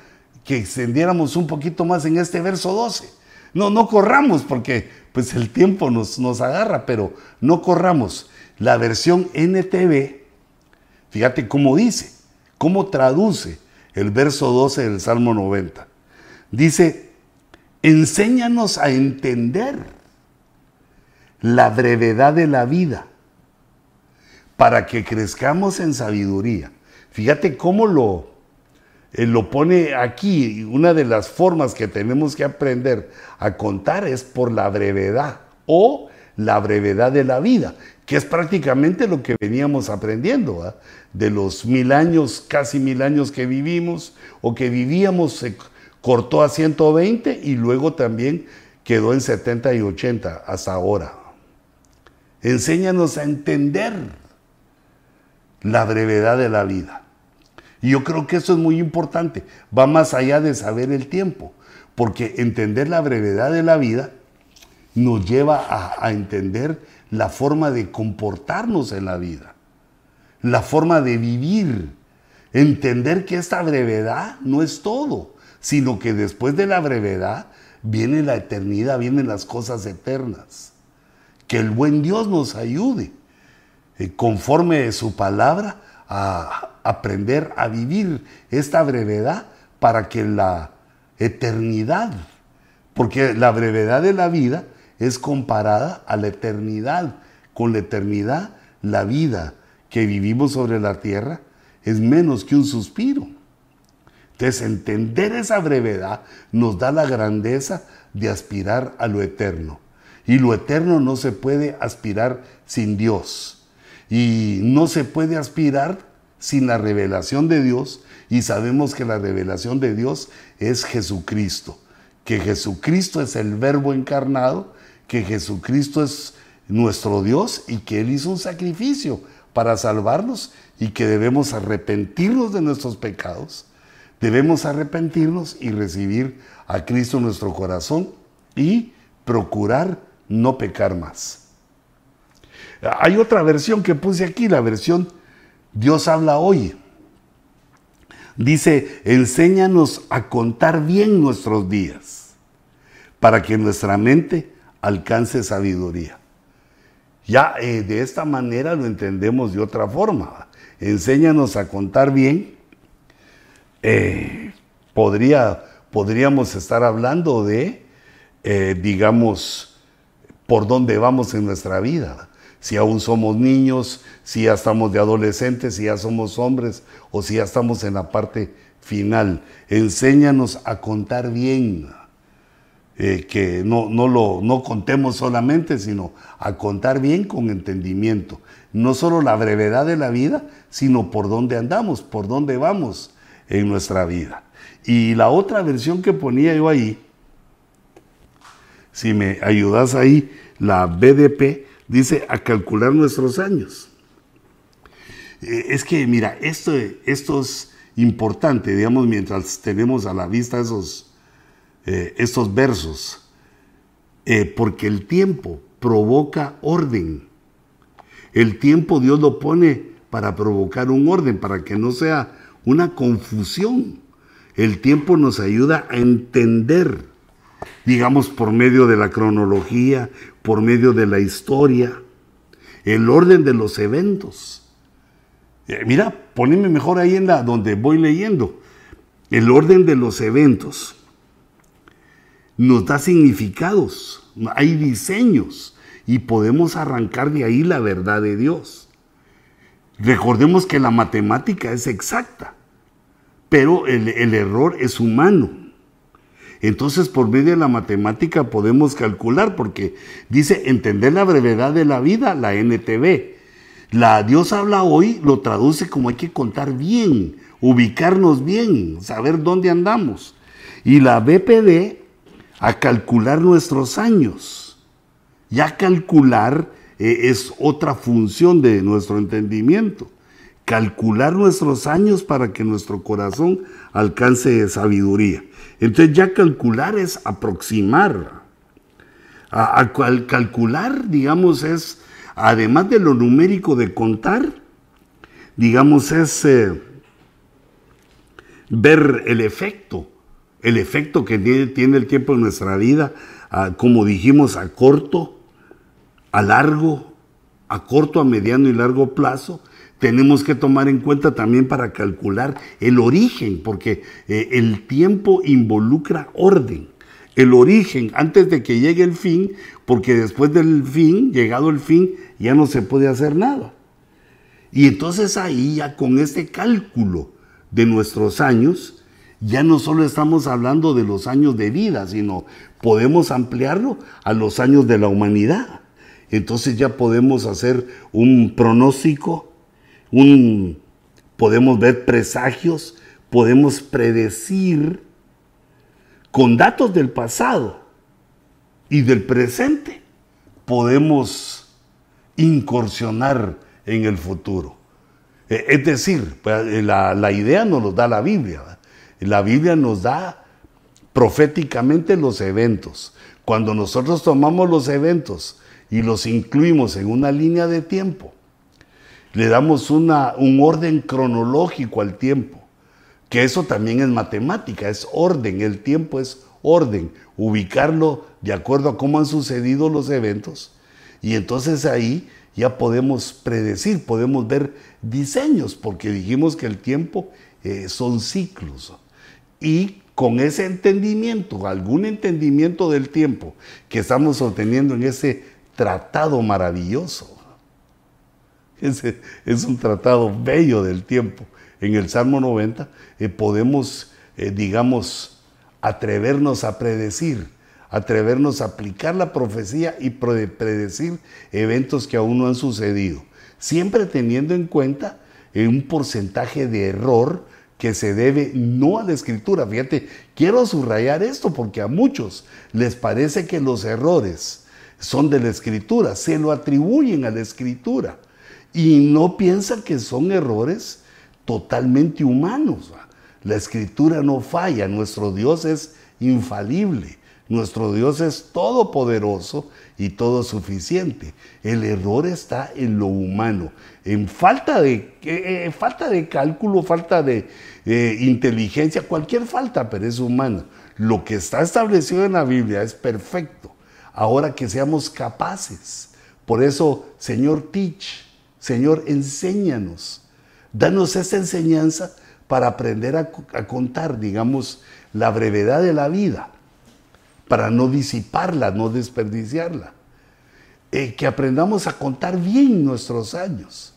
que extendiéramos un poquito más en este verso 12. No, no corramos porque pues el tiempo nos, nos agarra, pero no corramos. La versión NTV, fíjate cómo dice, cómo traduce el verso 12 del Salmo 90. Dice, enséñanos a entender la brevedad de la vida para que crezcamos en sabiduría. Fíjate cómo lo, eh, lo pone aquí. Una de las formas que tenemos que aprender a contar es por la brevedad o la brevedad de la vida, que es prácticamente lo que veníamos aprendiendo, de los mil años, casi mil años que vivimos o que vivíamos, se cortó a 120 y luego también quedó en 70 y 80 hasta ahora. Enséñanos a entender la brevedad de la vida. Y yo creo que eso es muy importante. Va más allá de saber el tiempo, porque entender la brevedad de la vida nos lleva a, entender la forma de comportarnos en la vida, la forma de vivir, entender que esta brevedad no es todo, sino que después de la brevedad viene la eternidad, vienen las cosas eternas. Que el buen Dios nos ayude, eh, conforme su palabra, a aprender a vivir esta brevedad para que la eternidad, porque la brevedad de la vida es comparada a la eternidad. Con la eternidad, la vida que vivimos sobre la tierra es menos que un suspiro. Entonces, entender esa brevedad nos da la grandeza de aspirar a lo eterno. Y lo eterno no se puede aspirar sin Dios. Y no se puede aspirar sin la revelación de Dios y sabemos que la revelación de Dios es Jesucristo, que Jesucristo es el verbo encarnado, que Jesucristo es nuestro Dios y que Él hizo un sacrificio para salvarnos y que debemos arrepentirnos de nuestros pecados, debemos arrepentirnos y recibir a Cristo en nuestro corazón y procurar no pecar más. Hay otra versión que puse aquí, la versión Dios habla hoy. Dice, enséñanos a contar bien nuestros días para que nuestra mente alcance sabiduría. Ya eh, de esta manera lo entendemos de otra forma. Enséñanos a contar bien. Eh, podría, podríamos estar hablando de, eh, digamos, por dónde vamos en nuestra vida si aún somos niños, si ya estamos de adolescentes, si ya somos hombres o si ya estamos en la parte final. Enséñanos a contar bien. eh, que no, no, lo, no contemos solamente, sino a contar bien con entendimiento. No solo la brevedad de la vida, sino por dónde andamos, por dónde vamos en nuestra vida. Y la otra versión que ponía yo ahí, si me ayudas ahí, la BDP, dice a calcular nuestros años. Eh, es que, mira, esto, esto es importante, digamos, mientras tenemos a la vista esos, eh, estos versos, eh, porque el tiempo provoca orden. El tiempo Dios lo pone para provocar un orden, para que no sea una confusión. El tiempo nos ayuda a entender, digamos, por medio de la cronología, por medio de la historia, el orden de los eventos. Eh, mira, poneme mejor ahí en la donde voy leyendo. El orden de los eventos nos da significados, hay diseños y podemos arrancar de ahí la verdad de Dios. Recordemos que la matemática es exacta, pero el, el error es humano. Entonces, por medio de la matemática podemos calcular, porque dice entender la brevedad de la vida, la NTV. La Dios habla hoy lo traduce como hay que contar bien, ubicarnos bien, saber dónde andamos. Y la BPD a calcular nuestros años. Ya calcular eh, es otra función de nuestro entendimiento. Calcular nuestros años para que nuestro corazón alcance sabiduría. Entonces ya calcular es aproximar. A, calcular, digamos, es, además de lo numérico de contar, digamos, es eh, ver el efecto, el efecto que tiene, el tiempo en nuestra vida, como dijimos, a corto, a largo, a corto, a mediano y largo plazo, tenemos que tomar en cuenta también para calcular el origen, porque eh, el tiempo involucra orden. El origen antes de que llegue el fin, porque después del fin, llegado el fin, ya no se puede hacer nada. Y entonces ahí ya con este cálculo de nuestros años, ya no solo estamos hablando de los años de vida, sino podemos ampliarlo a los años de la humanidad. Entonces ya podemos hacer un pronóstico podemos ver presagios, podemos predecir con datos del pasado y del presente, podemos incursionar en el futuro. E, es decir, pues, la, la idea nos lo da la Biblia. La Biblia nos da proféticamente los eventos. Cuando nosotros tomamos los eventos y los incluimos en una línea de tiempo, le damos una, un orden cronológico al tiempo, que eso también es matemática, es orden, el tiempo es orden, ubicarlo de acuerdo a cómo han sucedido los eventos. Y entonces ahí ya podemos predecir, podemos ver diseños, porque dijimos que el tiempo eh, son ciclos. Y con ese entendimiento, algún entendimiento del tiempo que estamos obteniendo en ese tratado maravilloso, es un tratado bello del tiempo. En el Salmo 90 eh, podemos, eh, digamos, atrevernos a predecir, atrevernos a aplicar la profecía y predecir eventos que aún no han sucedido, siempre teniendo en cuenta eh, un porcentaje de error que se debe no a la escritura. Fíjate, quiero subrayar esto porque a muchos les parece que los errores son de la escritura, se lo atribuyen a la escritura y no piensan que son errores totalmente humanos. La escritura no falla, nuestro Dios es infalible, nuestro Dios es todopoderoso y todo suficiente. El error está en lo humano, en falta de, eh, eh, falta de cálculo, falta de eh, inteligencia, cualquier falta, pero es humana. Lo que está establecido en la Biblia es perfecto. Ahora que seamos capaces. Por eso, Señor, teach Señor, enséñanos. Danos esa enseñanza para aprender a, contar, digamos, la brevedad de la vida, para no disiparla, no desperdiciarla. Eh, que aprendamos a contar bien nuestros años,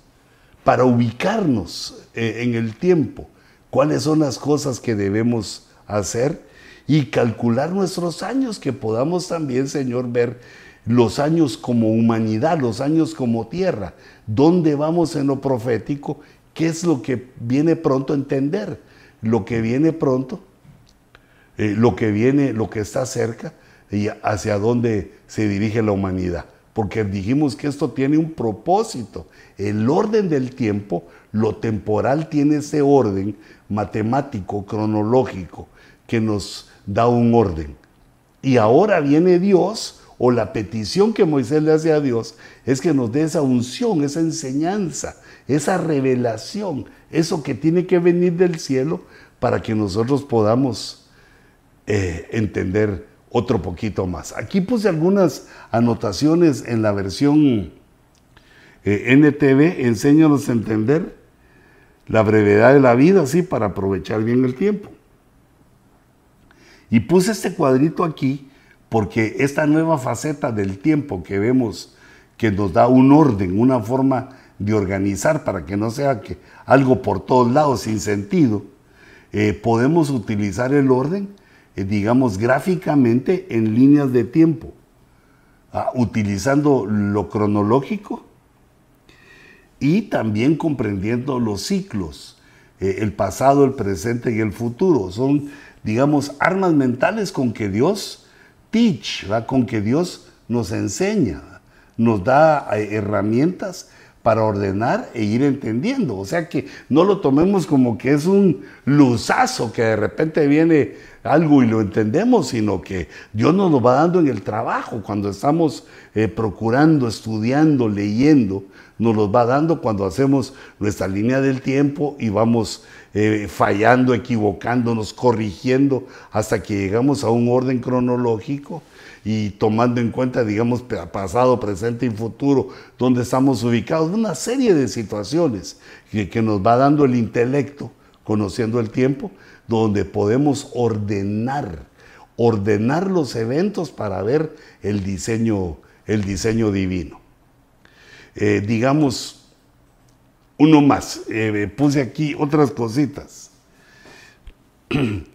para ubicarnos eh, en el tiempo, cuáles son las cosas que debemos hacer y calcular nuestros años, que podamos también, Señor, ver los años como humanidad, los años como tierra, dónde vamos en lo profético, qué es lo que viene pronto a entender, lo que viene pronto, eh, lo que viene, lo que está cerca y hacia dónde se dirige la humanidad. Porque dijimos que esto tiene un propósito. El orden del tiempo, lo temporal tiene ese orden matemático, cronológico, que nos da un orden. Y ahora viene Dios o la petición que Moisés le hace a Dios es que nos dé esa unción, esa enseñanza, esa revelación, eso que tiene que venir del cielo para que nosotros podamos eh, entender otro poquito más. Aquí puse algunas anotaciones en la versión eh, NTV, enséñanos a entender la brevedad de la vida, así para aprovechar bien el tiempo. Y puse este cuadrito aquí porque esta nueva faceta del tiempo que vemos que nos da un orden, una forma de organizar para que no sea que algo por todos lados sin sentido, eh, podemos utilizar el orden, eh, digamos, gráficamente en líneas de tiempo, ah, utilizando lo cronológico y también comprendiendo los ciclos, eh, el pasado, el presente y el futuro. Son, digamos, armas mentales con que Dios teach, con que Dios nos enseña, nos da eh, herramientas para ordenar e ir entendiendo. O sea que no lo tomemos como que es un luzazo que de repente viene algo y lo entendemos, sino que Dios nos lo va dando en el trabajo, cuando estamos eh, procurando, estudiando, leyendo, nos los va dando cuando hacemos nuestra línea del tiempo y vamos eh, fallando, equivocándonos, corrigiendo hasta que llegamos a un orden cronológico y tomando en cuenta, digamos, pasado, presente y futuro, donde estamos ubicados, una serie de situaciones que, nos va dando el intelecto, conociendo el tiempo, donde podemos ordenar, ordenar los eventos para ver el diseño, el diseño divino. Eh, digamos, uno más, eh, puse aquí otras cositas.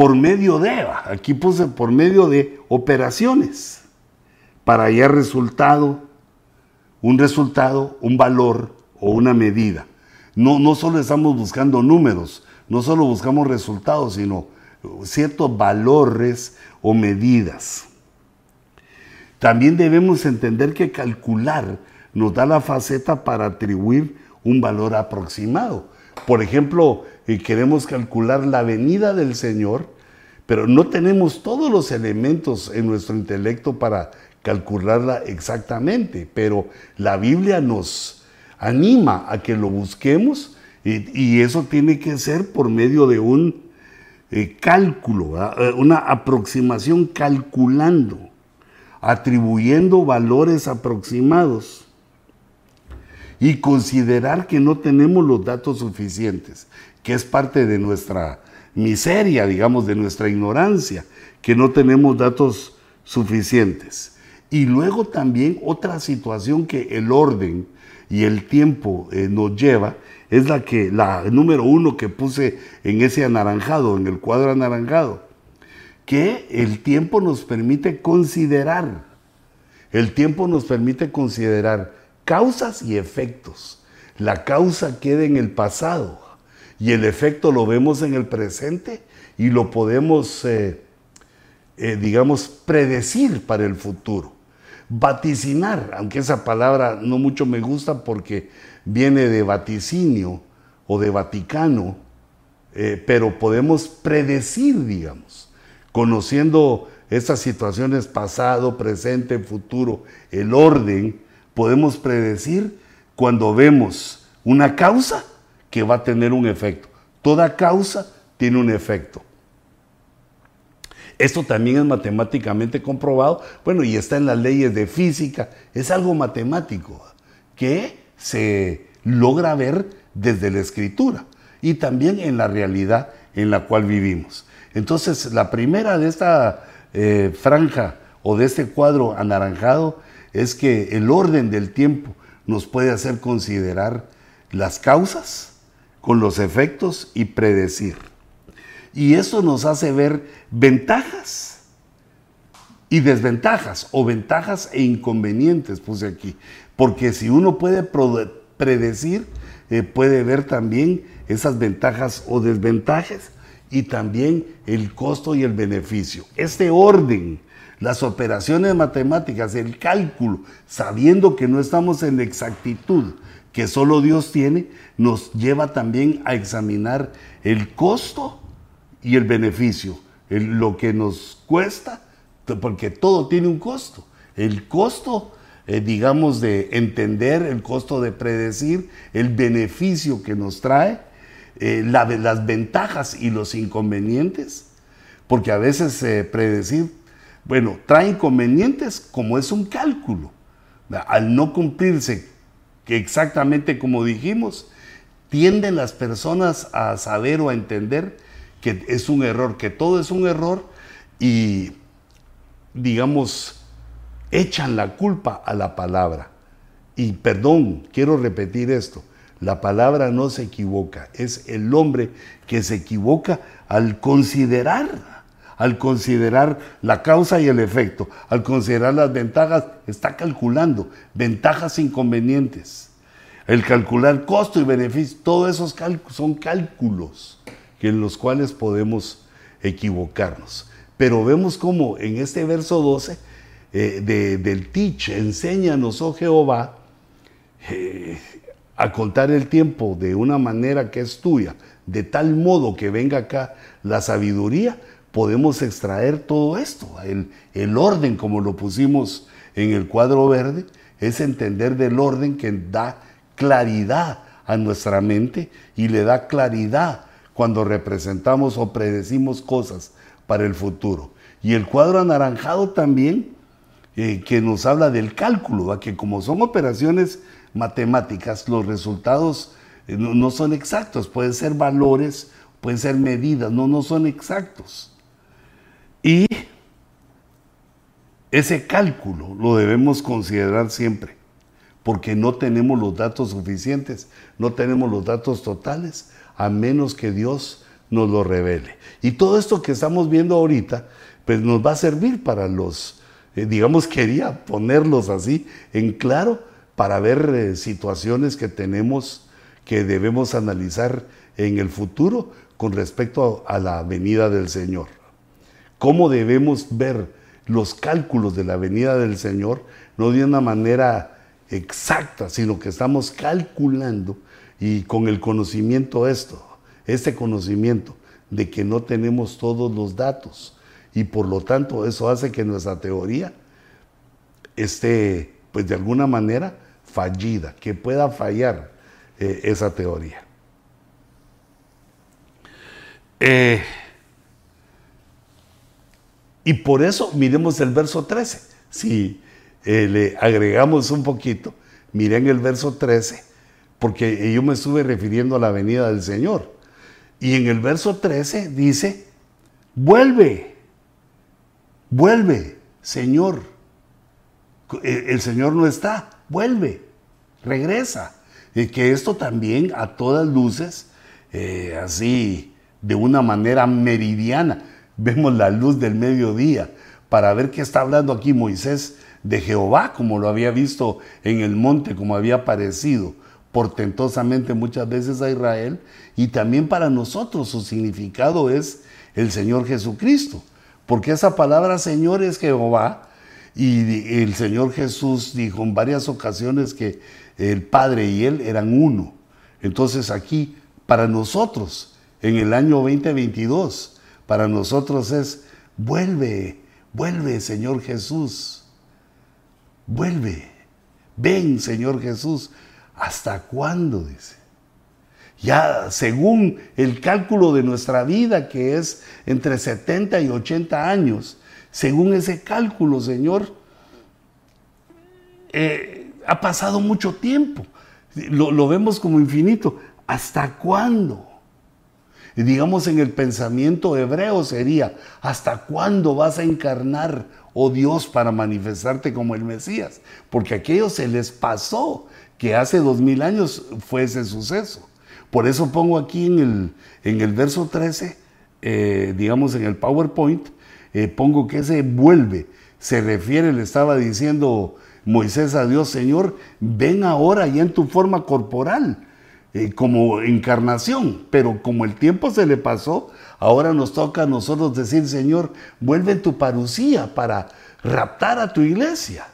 por medio de, aquí puse por medio de operaciones, para hallar resultado, un resultado, un valor o una medida. No, no solo estamos buscando números, no solo buscamos resultados, sino ciertos valores o medidas. También debemos entender que calcular nos da la faceta para atribuir un valor aproximado. Por ejemplo, eh, queremos calcular la venida del Señor, pero no tenemos todos los elementos en nuestro intelecto para calcularla exactamente, pero la Biblia nos anima a que lo busquemos y, eso tiene que ser por medio de un eh, cálculo, eh, una aproximación calculando, atribuyendo valores aproximados y considerar que no tenemos los datos suficientes, que es parte de nuestra miseria, digamos, de nuestra ignorancia, que no tenemos datos suficientes. Y luego también otra situación que el orden y el tiempo eh, nos lleva es la que la número uno que puse en ese anaranjado, en el cuadro anaranjado, que el tiempo nos permite considerar. El tiempo nos permite considerar causas y efectos. La causa queda en el pasado y el efecto lo vemos en el presente y lo podemos, eh, eh, digamos, predecir para el futuro. Vaticinar, aunque esa palabra no mucho me gusta porque viene de vaticinio o de Vaticano, eh, pero podemos predecir, digamos, conociendo estas situaciones pasado, presente, futuro, el orden, podemos predecir cuando vemos una causa que va a tener un efecto. Toda causa tiene un efecto. Esto también es matemáticamente comprobado, bueno, y está en las leyes de física, es algo matemático que se logra ver desde la escritura y también en la realidad en la cual vivimos. Entonces, la primera de esta eh, franja o de este cuadro anaranjado es que el orden del tiempo nos puede hacer considerar las causas con los efectos y predecir. Y eso nos hace ver ventajas y desventajas, o ventajas e inconvenientes, puse aquí. Porque si uno puede predecir, eh, puede ver también esas ventajas o desventajas y también el costo y el beneficio. Este orden, las operaciones matemáticas, el cálculo, sabiendo que no estamos en exactitud que solo Dios tiene, nos lleva también a examinar el costo y el beneficio, lo que nos cuesta, porque todo tiene un costo. El costo, eh, digamos, de entender, el costo de predecir, el beneficio que nos trae, eh, las ventajas y los inconvenientes, porque a veces eh, predecir, bueno, trae inconvenientes como es un cálculo. Al no cumplirse exactamente como dijimos, tienden las personas a saber o a entender que es un error, que todo es un error y, digamos, echan la culpa a la palabra. Y perdón, quiero repetir esto, la palabra no se equivoca, es el hombre que se equivoca al considerar, al considerar la causa y el efecto, al considerar las ventajas, está calculando ventajas e inconvenientes. El calcular costo y beneficio, todos esos son cálculos en los cuales podemos equivocarnos. Pero vemos como en este verso 12 eh, del Teach, enséñanos, oh Jehová, eh, a contar el tiempo de una manera que es tuya, de tal modo que venga acá la sabiduría, podemos extraer todo esto. El, el orden, como lo pusimos en el cuadro verde, es entender del orden que da claridad a nuestra mente y le da claridad cuando representamos o predecimos cosas para el futuro. Y el cuadro anaranjado también, eh, que nos habla del cálculo, que como son operaciones matemáticas, los resultados eh, no, son exactos, pueden ser valores, pueden ser medidas, no, no son exactos. Y ese cálculo lo debemos considerar siempre, porque no tenemos los datos suficientes, no tenemos los datos totales, a menos que Dios nos lo revele. Y todo esto que estamos viendo ahorita, pues nos va a servir para los, eh, digamos, quería ponerlos así en claro, para ver eh, situaciones que tenemos que debemos analizar en el futuro con respecto a, la venida del Señor. ¿Cómo debemos ver los cálculos de la venida del Señor? No de una manera exacta, sino que estamos calculando y con el conocimiento esto, este conocimiento de que no tenemos todos los datos y por lo tanto eso hace que nuestra teoría esté pues de alguna manera fallida, que pueda fallar eh, esa teoría. Eh, y por eso miremos el verso 13. Si eh, le agregamos un poquito, miren el verso 13, porque yo me estuve refiriendo a la venida del Señor. Y en el verso 13 dice, vuelve, vuelve, Señor. El Señor no está, vuelve, regresa. Y que esto también a todas luces, eh, así de una manera meridiana, vemos la luz del mediodía para ver qué está hablando aquí Moisés de Jehová, como lo había visto en el monte, como había aparecido portentosamente muchas veces a Israel, y también para nosotros su significado es el Señor Jesucristo, porque esa palabra Señor es Jehová, y el Señor Jesús dijo en varias ocasiones que el Padre y Él eran uno. Entonces aquí, para nosotros, en el año 2022, para nosotros es, vuelve, vuelve Señor Jesús, vuelve, ven Señor Jesús. ¿Hasta cuándo? Dice. Ya según el cálculo de nuestra vida, que es entre 70 y 80 años, según ese cálculo, Señor, eh, ha pasado mucho tiempo. Lo, lo, vemos como infinito. ¿Hasta cuándo? Digamos en el pensamiento hebreo sería, ¿hasta cuándo vas a encarnar, oh Dios, para manifestarte como el Mesías? Porque aquello se les pasó, que hace dos mil años fue ese suceso. Por eso pongo aquí en el, en el verso 13, eh, digamos en el PowerPoint, eh, pongo que ese vuelve, se refiere, le estaba diciendo Moisés a Dios, Señor, ven ahora ya en tu forma corporal, eh, como encarnación, pero como el tiempo se le pasó, ahora nos toca a nosotros decir, Señor, vuelve tu parucía para raptar a tu iglesia.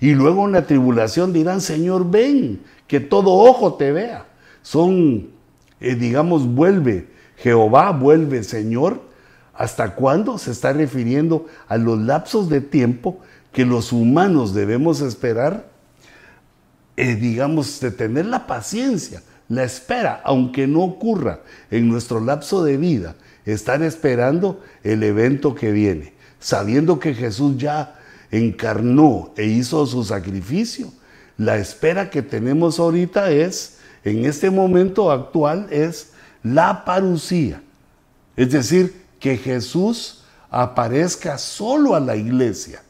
Y luego en la tribulación dirán, Señor, ven, que todo ojo te vea. Son, eh, digamos, vuelve, Jehová vuelve, Señor. ¿Hasta cuándo se está refiriendo a los lapsos de tiempo que los humanos debemos esperar? Eh, digamos, de tener la paciencia, la espera, aunque no ocurra en nuestro lapso de vida, estar esperando el evento que viene, sabiendo que Jesús ya encarnó e hizo su sacrificio. La espera que tenemos ahorita es, en este momento actual, es la parucía. Es decir, que Jesús aparezca solo a la iglesia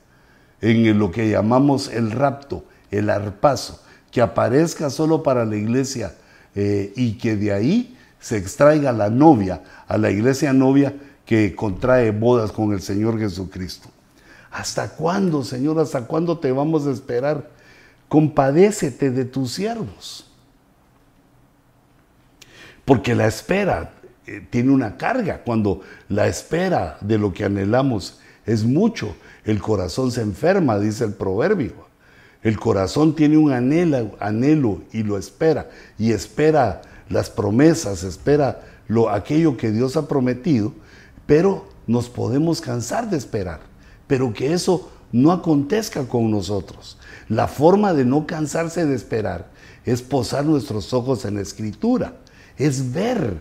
en lo que llamamos el rapto, el arpazo, que aparezca solo para la iglesia eh, y que de ahí se extraiga la novia, a la iglesia novia que contrae bodas con el Señor Jesucristo. ¿Hasta cuándo, Señor? ¿Hasta cuándo te vamos a esperar? Compadécete de tus siervos. Porque la espera eh, tiene una carga. Cuando la espera de lo que anhelamos es mucho, el corazón se enferma, dice el proverbio. El corazón tiene un anhelo, anhelo y lo espera. Y espera las promesas, espera lo, aquello que Dios ha prometido, pero nos podemos cansar de esperar pero que eso no acontezca con nosotros. La forma de no cansarse de esperar es posar nuestros ojos en la escritura, es ver,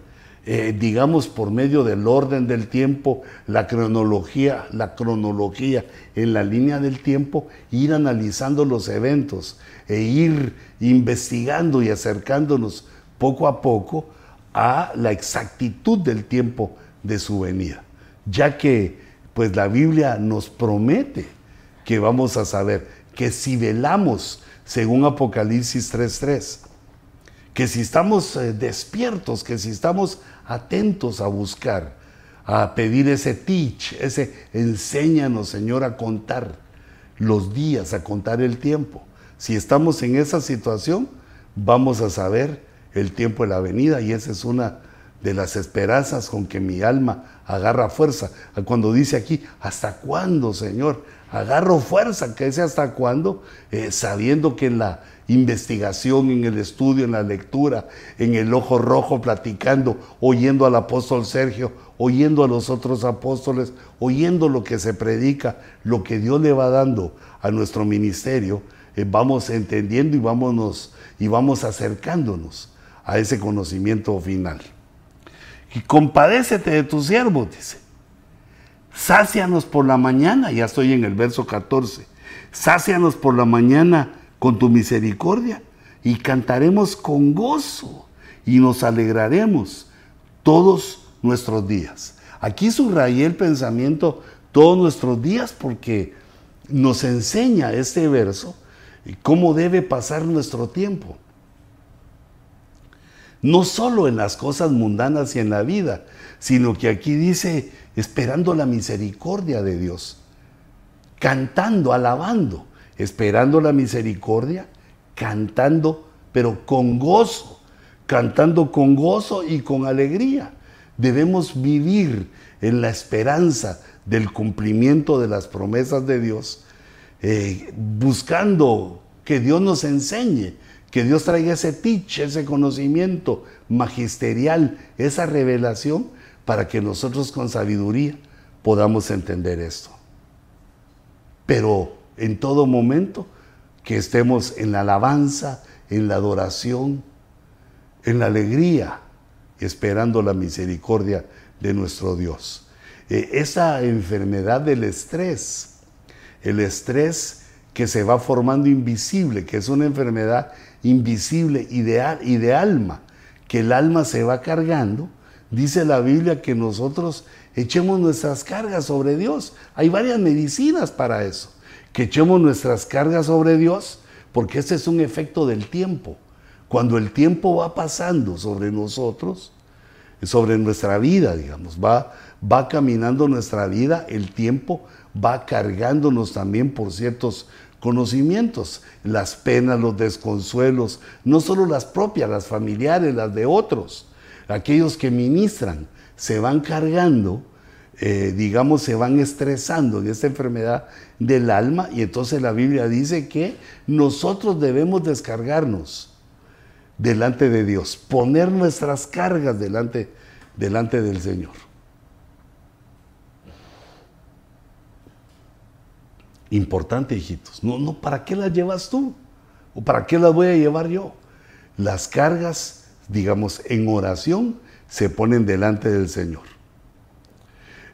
eh, digamos, por medio del orden del tiempo, la cronología, la cronología en la línea del tiempo, ir analizando los eventos e ir investigando y acercándonos poco a poco a la exactitud del tiempo de su venida, ya que pues la Biblia nos promete que vamos a saber que si velamos, según Apocalipsis 3.3, que si estamos eh, despiertos, que si estamos atentos a buscar, a pedir ese teach, ese enséñanos Señor a contar los días, a contar el tiempo. Si estamos en esa situación, vamos a saber el tiempo de la venida y esa es una de las esperanzas con que mi alma agarra fuerza. Cuando dice aquí, ¿hasta cuándo, Señor? Agarro fuerza, que dice hasta cuándo, eh, sabiendo que en la investigación, en el estudio, en la lectura, en el ojo rojo platicando, oyendo al apóstol Sergio, oyendo a los otros apóstoles, oyendo lo que se predica, lo que Dios le va dando a nuestro ministerio, eh, vamos entendiendo y, y vamos acercándonos a ese conocimiento final. Y compadécete de tus siervos, dice. Sácianos por la mañana, ya estoy en el verso 14. Sácianos por la mañana con tu misericordia y cantaremos con gozo y nos alegraremos todos nuestros días. Aquí subrayé el pensamiento todos nuestros días porque nos enseña este verso cómo debe pasar nuestro tiempo no solo en las cosas mundanas y en la vida, sino que aquí dice, esperando la misericordia de Dios, cantando, alabando, esperando la misericordia, cantando, pero con gozo, cantando con gozo y con alegría. Debemos vivir en la esperanza del cumplimiento de las promesas de Dios, eh, buscando que Dios nos enseñe que Dios traiga ese teach, ese conocimiento magisterial, esa revelación, para que nosotros con sabiduría podamos entender esto. Pero en todo momento que estemos en la alabanza, en la adoración, en la alegría, esperando la misericordia de nuestro Dios. Eh, esa enfermedad del estrés, el estrés que se va formando invisible, que es una enfermedad invisible y de, alma, que el alma se va cargando, dice la Biblia que nosotros echemos nuestras cargas sobre Dios. Hay varias medicinas para eso, que echemos nuestras cargas sobre Dios, porque este es un efecto del tiempo. Cuando el tiempo va pasando sobre nosotros, sobre nuestra vida, digamos, va, va caminando nuestra vida, el tiempo va cargándonos también por ciertos conocimientos, las penas, los desconsuelos, no solo las propias, las familiares, las de otros, aquellos que ministran, se van cargando, eh, digamos, se van estresando en esta enfermedad del alma y entonces la Biblia dice que nosotros debemos descargarnos delante de Dios, poner nuestras cargas delante, delante del Señor. Importante, hijitos. No, no, ¿para qué las llevas tú? ¿O para qué las voy a llevar yo? Las cargas, digamos, en oración, se ponen delante del Señor.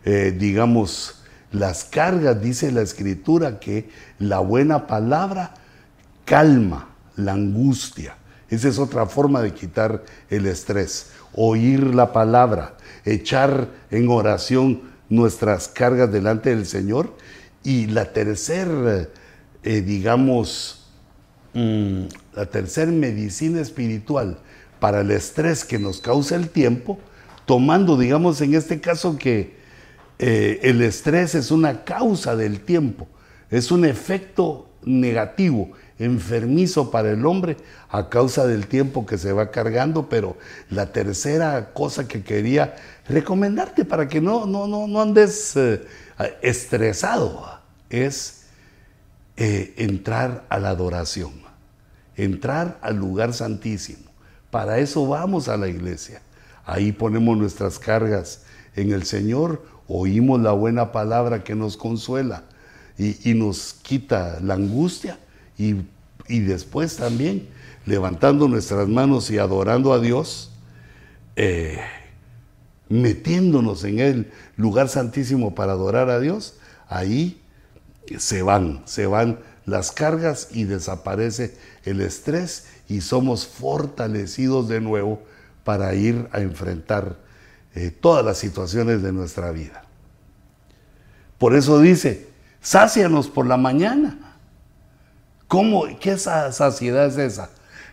Eh, digamos, las cargas, dice la Escritura, que la buena palabra calma la angustia. Esa es otra forma de quitar el estrés. Oír la palabra, echar en oración nuestras cargas delante del Señor y la tercera, eh, digamos, mm, la tercera medicina espiritual para el estrés que nos causa el tiempo, tomando, digamos, en este caso que eh, el estrés es una causa del tiempo, es un efecto negativo, enfermizo para el hombre a causa del tiempo que se va cargando, pero la tercera cosa que quería recomendarte para que no, no, no, no andes eh, estresado es eh, entrar a la adoración, entrar al lugar santísimo. Para eso vamos a la iglesia. Ahí ponemos nuestras cargas en el Señor, oímos la buena palabra que nos consuela y, nos quita la angustia y, después también levantando nuestras manos y adorando a Dios, eh, metiéndonos en el lugar santísimo para adorar a Dios, ahí se van, se van las cargas y desaparece el estrés y somos fortalecidos de nuevo para ir a enfrentar eh, todas las situaciones de nuestra vida. Por eso dice, sácianos por la mañana. ¿Cómo? ¿Qué saciedad es esa?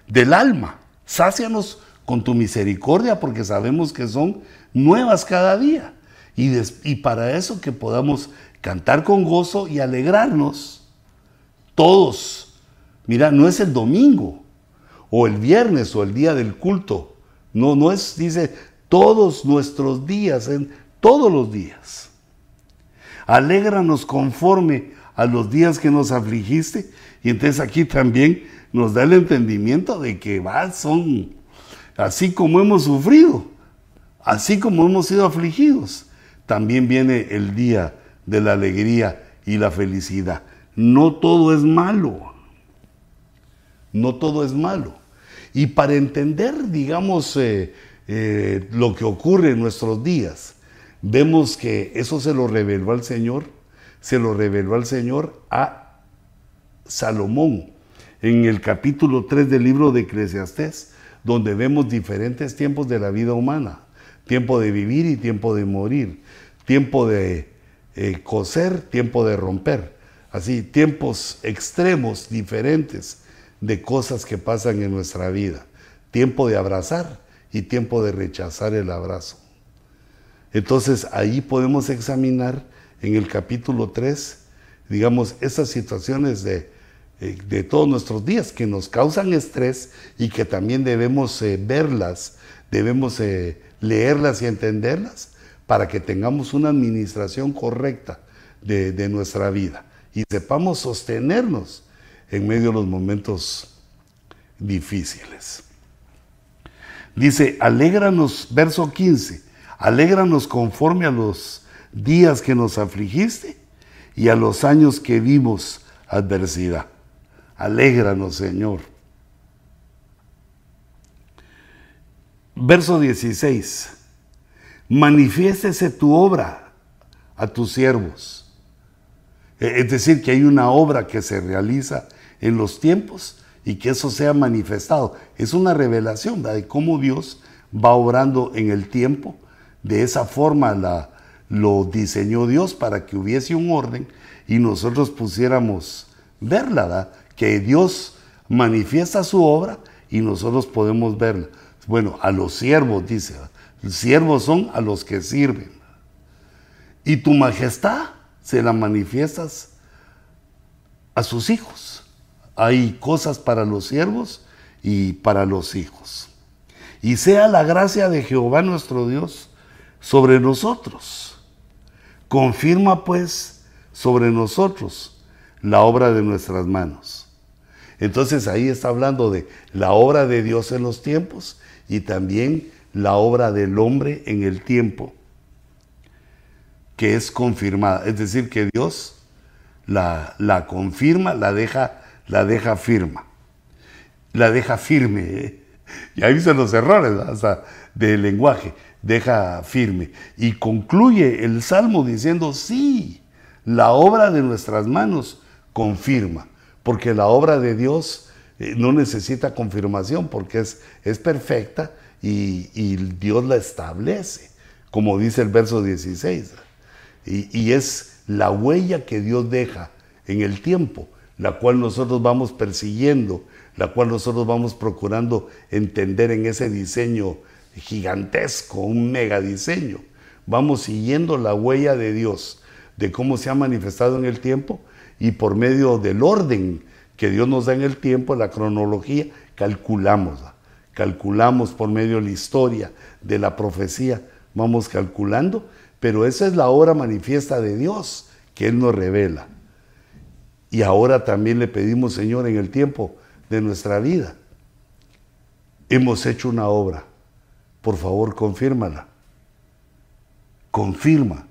Del alma. Sácianos con tu misericordia porque sabemos que son nuevas cada día. Y, y para eso que podamos cantar con gozo y alegrarnos. Todos. Mira, no es el domingo o el viernes o el día del culto. No, no es, dice, todos nuestros días, en todos los días. Alégranos conforme a los días que nos afligiste. Y entonces aquí también nos da el entendimiento de que va, son así como hemos sufrido, así como hemos sido afligidos. También viene el día de la alegría y la felicidad. No todo es malo. No todo es malo. Y para entender, digamos, eh, eh, lo que ocurre en nuestros días, vemos que eso se lo reveló al Señor, se lo reveló al Señor a Salomón en el capítulo 3 del libro de Eclesiastés, donde vemos diferentes tiempos de la vida humana, tiempo de vivir y tiempo de morir, tiempo de eh, coser, tiempo de romper. Así, tiempos extremos, diferentes de cosas que pasan en nuestra vida. Tiempo de abrazar y tiempo de rechazar el abrazo. Entonces ahí podemos examinar en el capítulo 3, digamos, esas situaciones de, eh, de todos nuestros días que nos causan estrés y que también debemos eh, verlas, debemos leerlas y entenderlas para que tengamos una administración correcta de, nuestra vida y sepamos sostenernos en medio de los momentos difíciles. Dice, alégranos, verso 15, alégranos conforme a los días que nos afligiste y a los años que vimos adversidad. Alégranos, Señor. Verso 16 manifiéstese tu obra a tus siervos. E, es decir, que hay una obra que se realiza en los tiempos y que eso sea manifestado. Es una revelación de cómo Dios va obrando en el tiempo. De esa forma la, lo diseñó Dios para que hubiese un orden y nosotros pusiéramos verla, que Dios manifiesta su obra y nosotros podemos verla. Bueno, a los siervos dice, Siervos son a los que sirven. y tu majestad se la manifiestas a sus hijos. Hay cosas para los siervos y para los hijos. Y sea la gracia de Jehová nuestro Dios sobre nosotros. Confirma pues sobre nosotros la obra de nuestras manos. Entonces ahí está hablando de la obra de Dios en los tiempos y también la obra del hombre en el tiempo, que es confirmada. Es decir, que Dios la, la confirma, la deja, la deja firma, la deja firme. Y ahí dicen los errores hasta del lenguaje, deja firme. Y concluye el salmo diciendo, sí, la obra de nuestras manos confirma, porque la obra de Dios eh, no necesita confirmación, porque es, es perfecta y, Dios la establece, como dice el verso 16. Y, y es la huella que Dios deja en el tiempo, la cual nosotros vamos persiguiendo, la cual nosotros vamos procurando entender en ese diseño gigantesco, un mega diseño. Vamos siguiendo la huella de Dios, de cómo se ha manifestado en el tiempo y por medio del orden que Dios nos da en el tiempo, la cronología, calculamos, calculamos por medio de la historia, de la profecía, vamos calculando, pero esa es la obra manifiesta de Dios que Él nos revela. Y ahora también le pedimos, Señor, en el tiempo de nuestra vida, hemos hecho una obra, por favor, confírmala. Confirma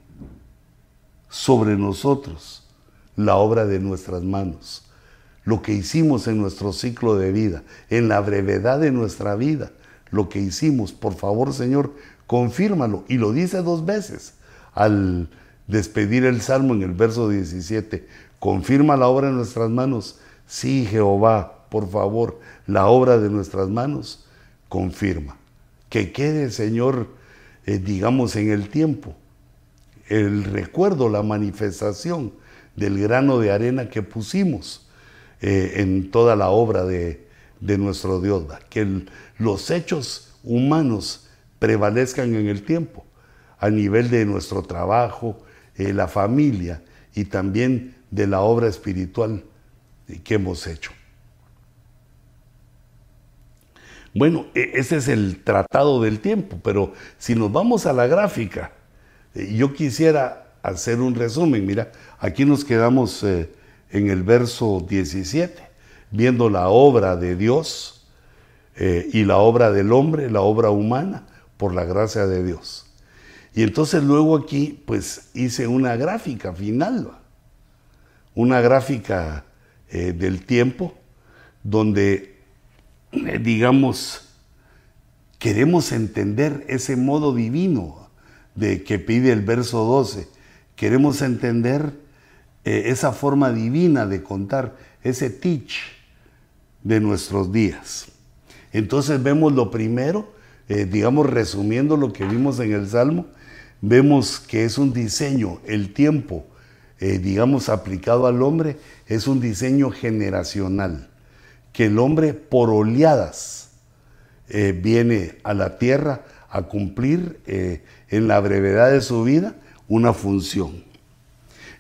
sobre nosotros la obra de nuestras manos, lo que hicimos en nuestro ciclo de vida, en la brevedad de nuestra vida, lo que hicimos, por favor Señor, confírmalo. Y lo dice dos veces al despedir el Salmo en el verso 17. Confirma la obra de nuestras manos. Sí, Jehová, por favor, la obra de nuestras manos, confirma. Que quede, Señor, eh, digamos, en el tiempo, el recuerdo, la manifestación del grano de arena que pusimos eh, en toda la obra de, nuestro Dios, que los hechos humanos prevalezcan en el tiempo, a nivel de nuestro trabajo, eh, la familia y también de la obra espiritual que hemos hecho. Bueno, e, ese es el tratado del tiempo, pero si nos vamos a la gráfica, eh, yo quisiera hacer un resumen. Mira, aquí nos quedamos eh, en el verso 17, viendo la obra de Dios eh, y la obra del hombre, la obra humana, por la gracia de Dios. Y entonces luego aquí, pues hice una gráfica final, una gráfica eh, del tiempo, donde, digamos, queremos entender ese modo divino de que pide el verso 12 queremos entender eh, esa forma divina de contar, ese teach de nuestros días. Entonces vemos lo primero, eh, digamos resumiendo lo que vimos en el Salmo, vemos que es un diseño, el tiempo, eh, digamos aplicado al hombre, es un diseño generacional, que el hombre por oleadas viene a la tierra a cumplir en la brevedad de su vida una función.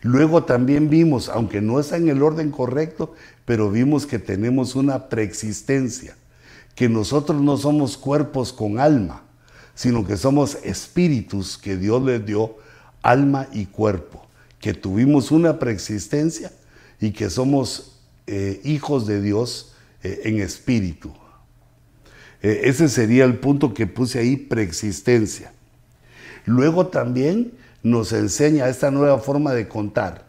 Luego también vimos, aunque no está en el orden correcto, pero vimos que tenemos una preexistencia, que nosotros no somos cuerpos con alma, sino que somos espíritus que Dios les dio alma y cuerpo, que tuvimos una preexistencia y que somos eh, hijos de Dios eh, en espíritu. Eh, ese sería el punto que puse ahí, preexistencia. Luego también nos enseña esta nueva forma de contar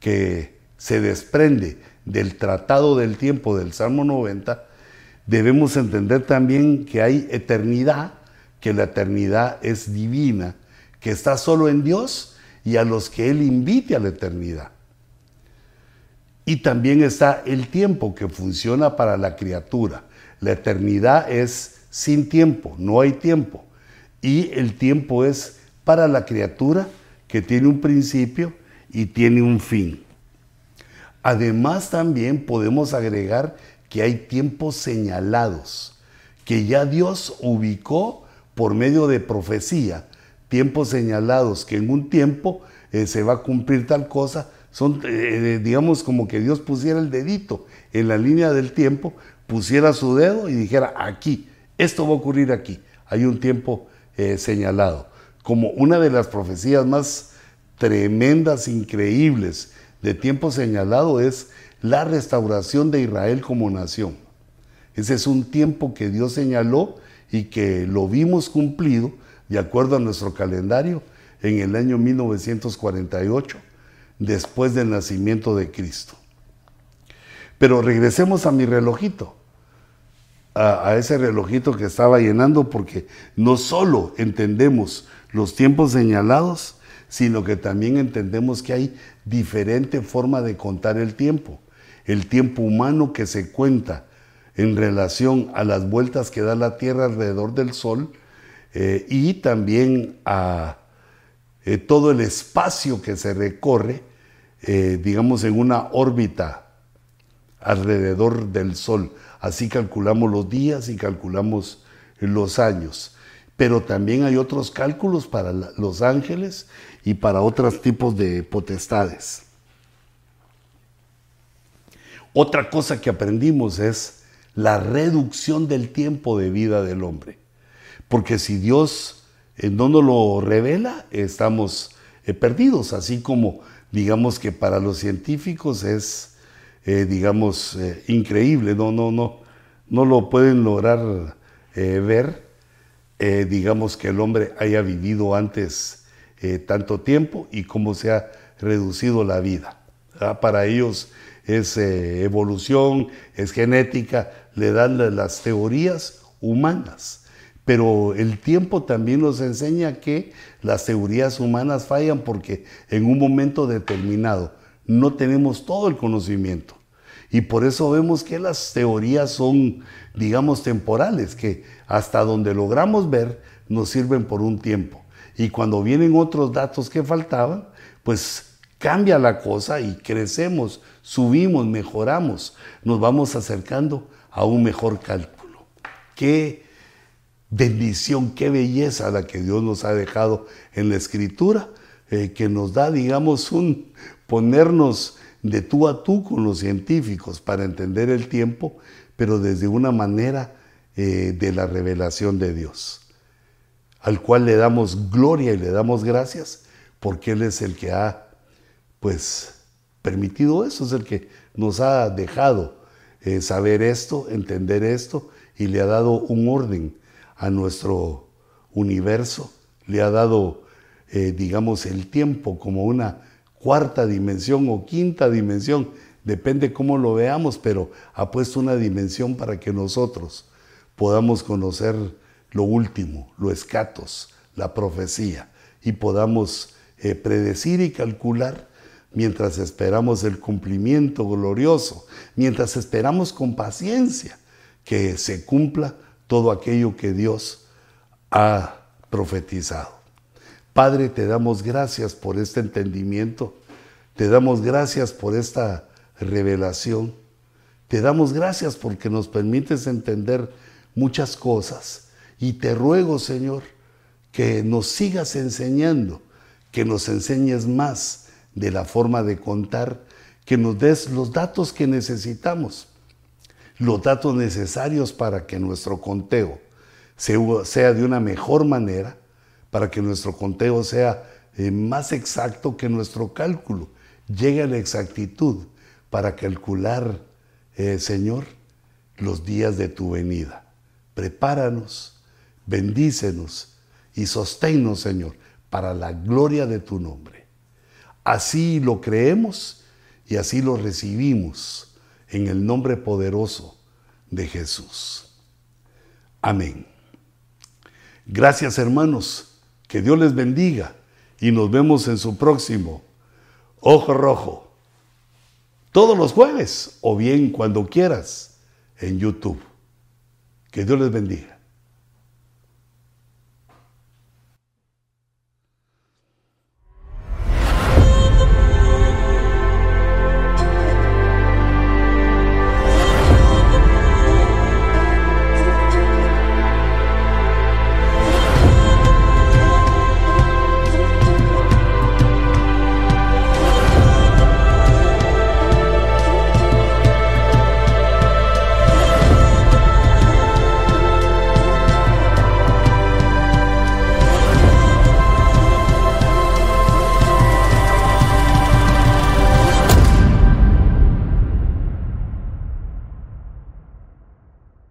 que se desprende del tratado del tiempo del Salmo 90, debemos entender también que hay eternidad, que la eternidad es divina, que está solo en Dios y a los que Él invite a la eternidad. Y también está el tiempo que funciona para la criatura. La eternidad es sin tiempo, no hay tiempo. Y el tiempo es para la criatura que tiene un principio y tiene un fin. Además también podemos agregar que hay tiempos señalados, que ya Dios ubicó por medio de profecía, tiempos señalados que en un tiempo eh, se va a cumplir tal cosa. Son, eh, digamos, como que Dios pusiera el dedito en la línea del tiempo, pusiera su dedo y dijera, aquí, esto va a ocurrir aquí. Hay un tiempo señalado. Como una de las profecías más tremendas, increíbles de tiempo señalado es la restauración de Israel como nación. Ese es un tiempo que Dios señaló y que lo vimos cumplido de acuerdo a nuestro calendario en el año 1948, después del nacimiento de Cristo. Pero regresemos a mi relojito, a, ese relojito que estaba llenando, porque no solo entendemos los tiempos señalados, sino que también entendemos que hay diferente forma de contar el tiempo. El tiempo humano que se cuenta en relación a las vueltas que da la Tierra alrededor del Sol eh, y también a eh, todo el espacio que se recorre, eh, digamos, en una órbita alrededor del Sol. Así calculamos los días y calculamos los años. Pero también hay otros cálculos para los ángeles y para otros tipos de potestades. Otra cosa que aprendimos es la reducción del tiempo de vida del hombre. Porque si Dios eh, no nos lo revela, estamos eh, perdidos, así como digamos que para los científicos es, eh, digamos, increíble, no, no, no, no lo pueden lograr ver, digamos que el hombre haya vivido antes eh, tanto tiempo y cómo se ha reducido la vida. Para ellos es eh, evolución, es genética, le dan las teorías humanas. Pero el tiempo también nos enseña que las teorías humanas fallan porque en un momento determinado no tenemos todo el conocimiento. Y por eso vemos que las teorías son, digamos, temporales, que hasta donde logramos ver nos sirven por un tiempo. Y cuando vienen otros datos que faltaban, pues cambia la cosa y crecemos, subimos, mejoramos, nos vamos acercando a un mejor cálculo. Qué bendición, qué belleza la que Dios nos ha dejado en la escritura, eh, que nos da, digamos, un ponernos de tú a tú con los científicos para entender el tiempo, pero desde una manera eh, de la revelación de Dios al cual le damos gloria y le damos gracias, porque Él es el que ha, pues, permitido eso, es el que nos ha dejado eh, saber esto, entender esto, y le ha dado un orden a nuestro universo, le ha dado, eh, digamos, el tiempo como una cuarta dimensión o quinta dimensión, depende cómo lo veamos, pero ha puesto una dimensión para que nosotros podamos conocer lo último, lo escatos, la profecía, y podamos eh, predecir y calcular mientras esperamos el cumplimiento glorioso, mientras esperamos con paciencia que se cumpla todo aquello que Dios ha profetizado. Padre, te damos gracias por este entendimiento, te damos gracias por esta revelación, te damos gracias porque nos permites entender muchas cosas. Y te ruego, Señor, que nos sigas enseñando, que nos enseñes más de la forma de contar, que nos des los datos que necesitamos, los datos necesarios para que nuestro conteo sea de una mejor manera, para que nuestro conteo sea eh, más exacto que nuestro cálculo, llegue a la exactitud para calcular, eh, Señor, los días de tu venida. Prepáranos Bendícenos y sosténnos, Señor, para la gloria de tu nombre. Así lo creemos y así lo recibimos en el nombre poderoso de Jesús. Amén. Gracias hermanos, que Dios les bendiga y nos vemos en su próximo Ojo Rojo. Todos los jueves o bien cuando quieras en YouTube. Que Dios les bendiga.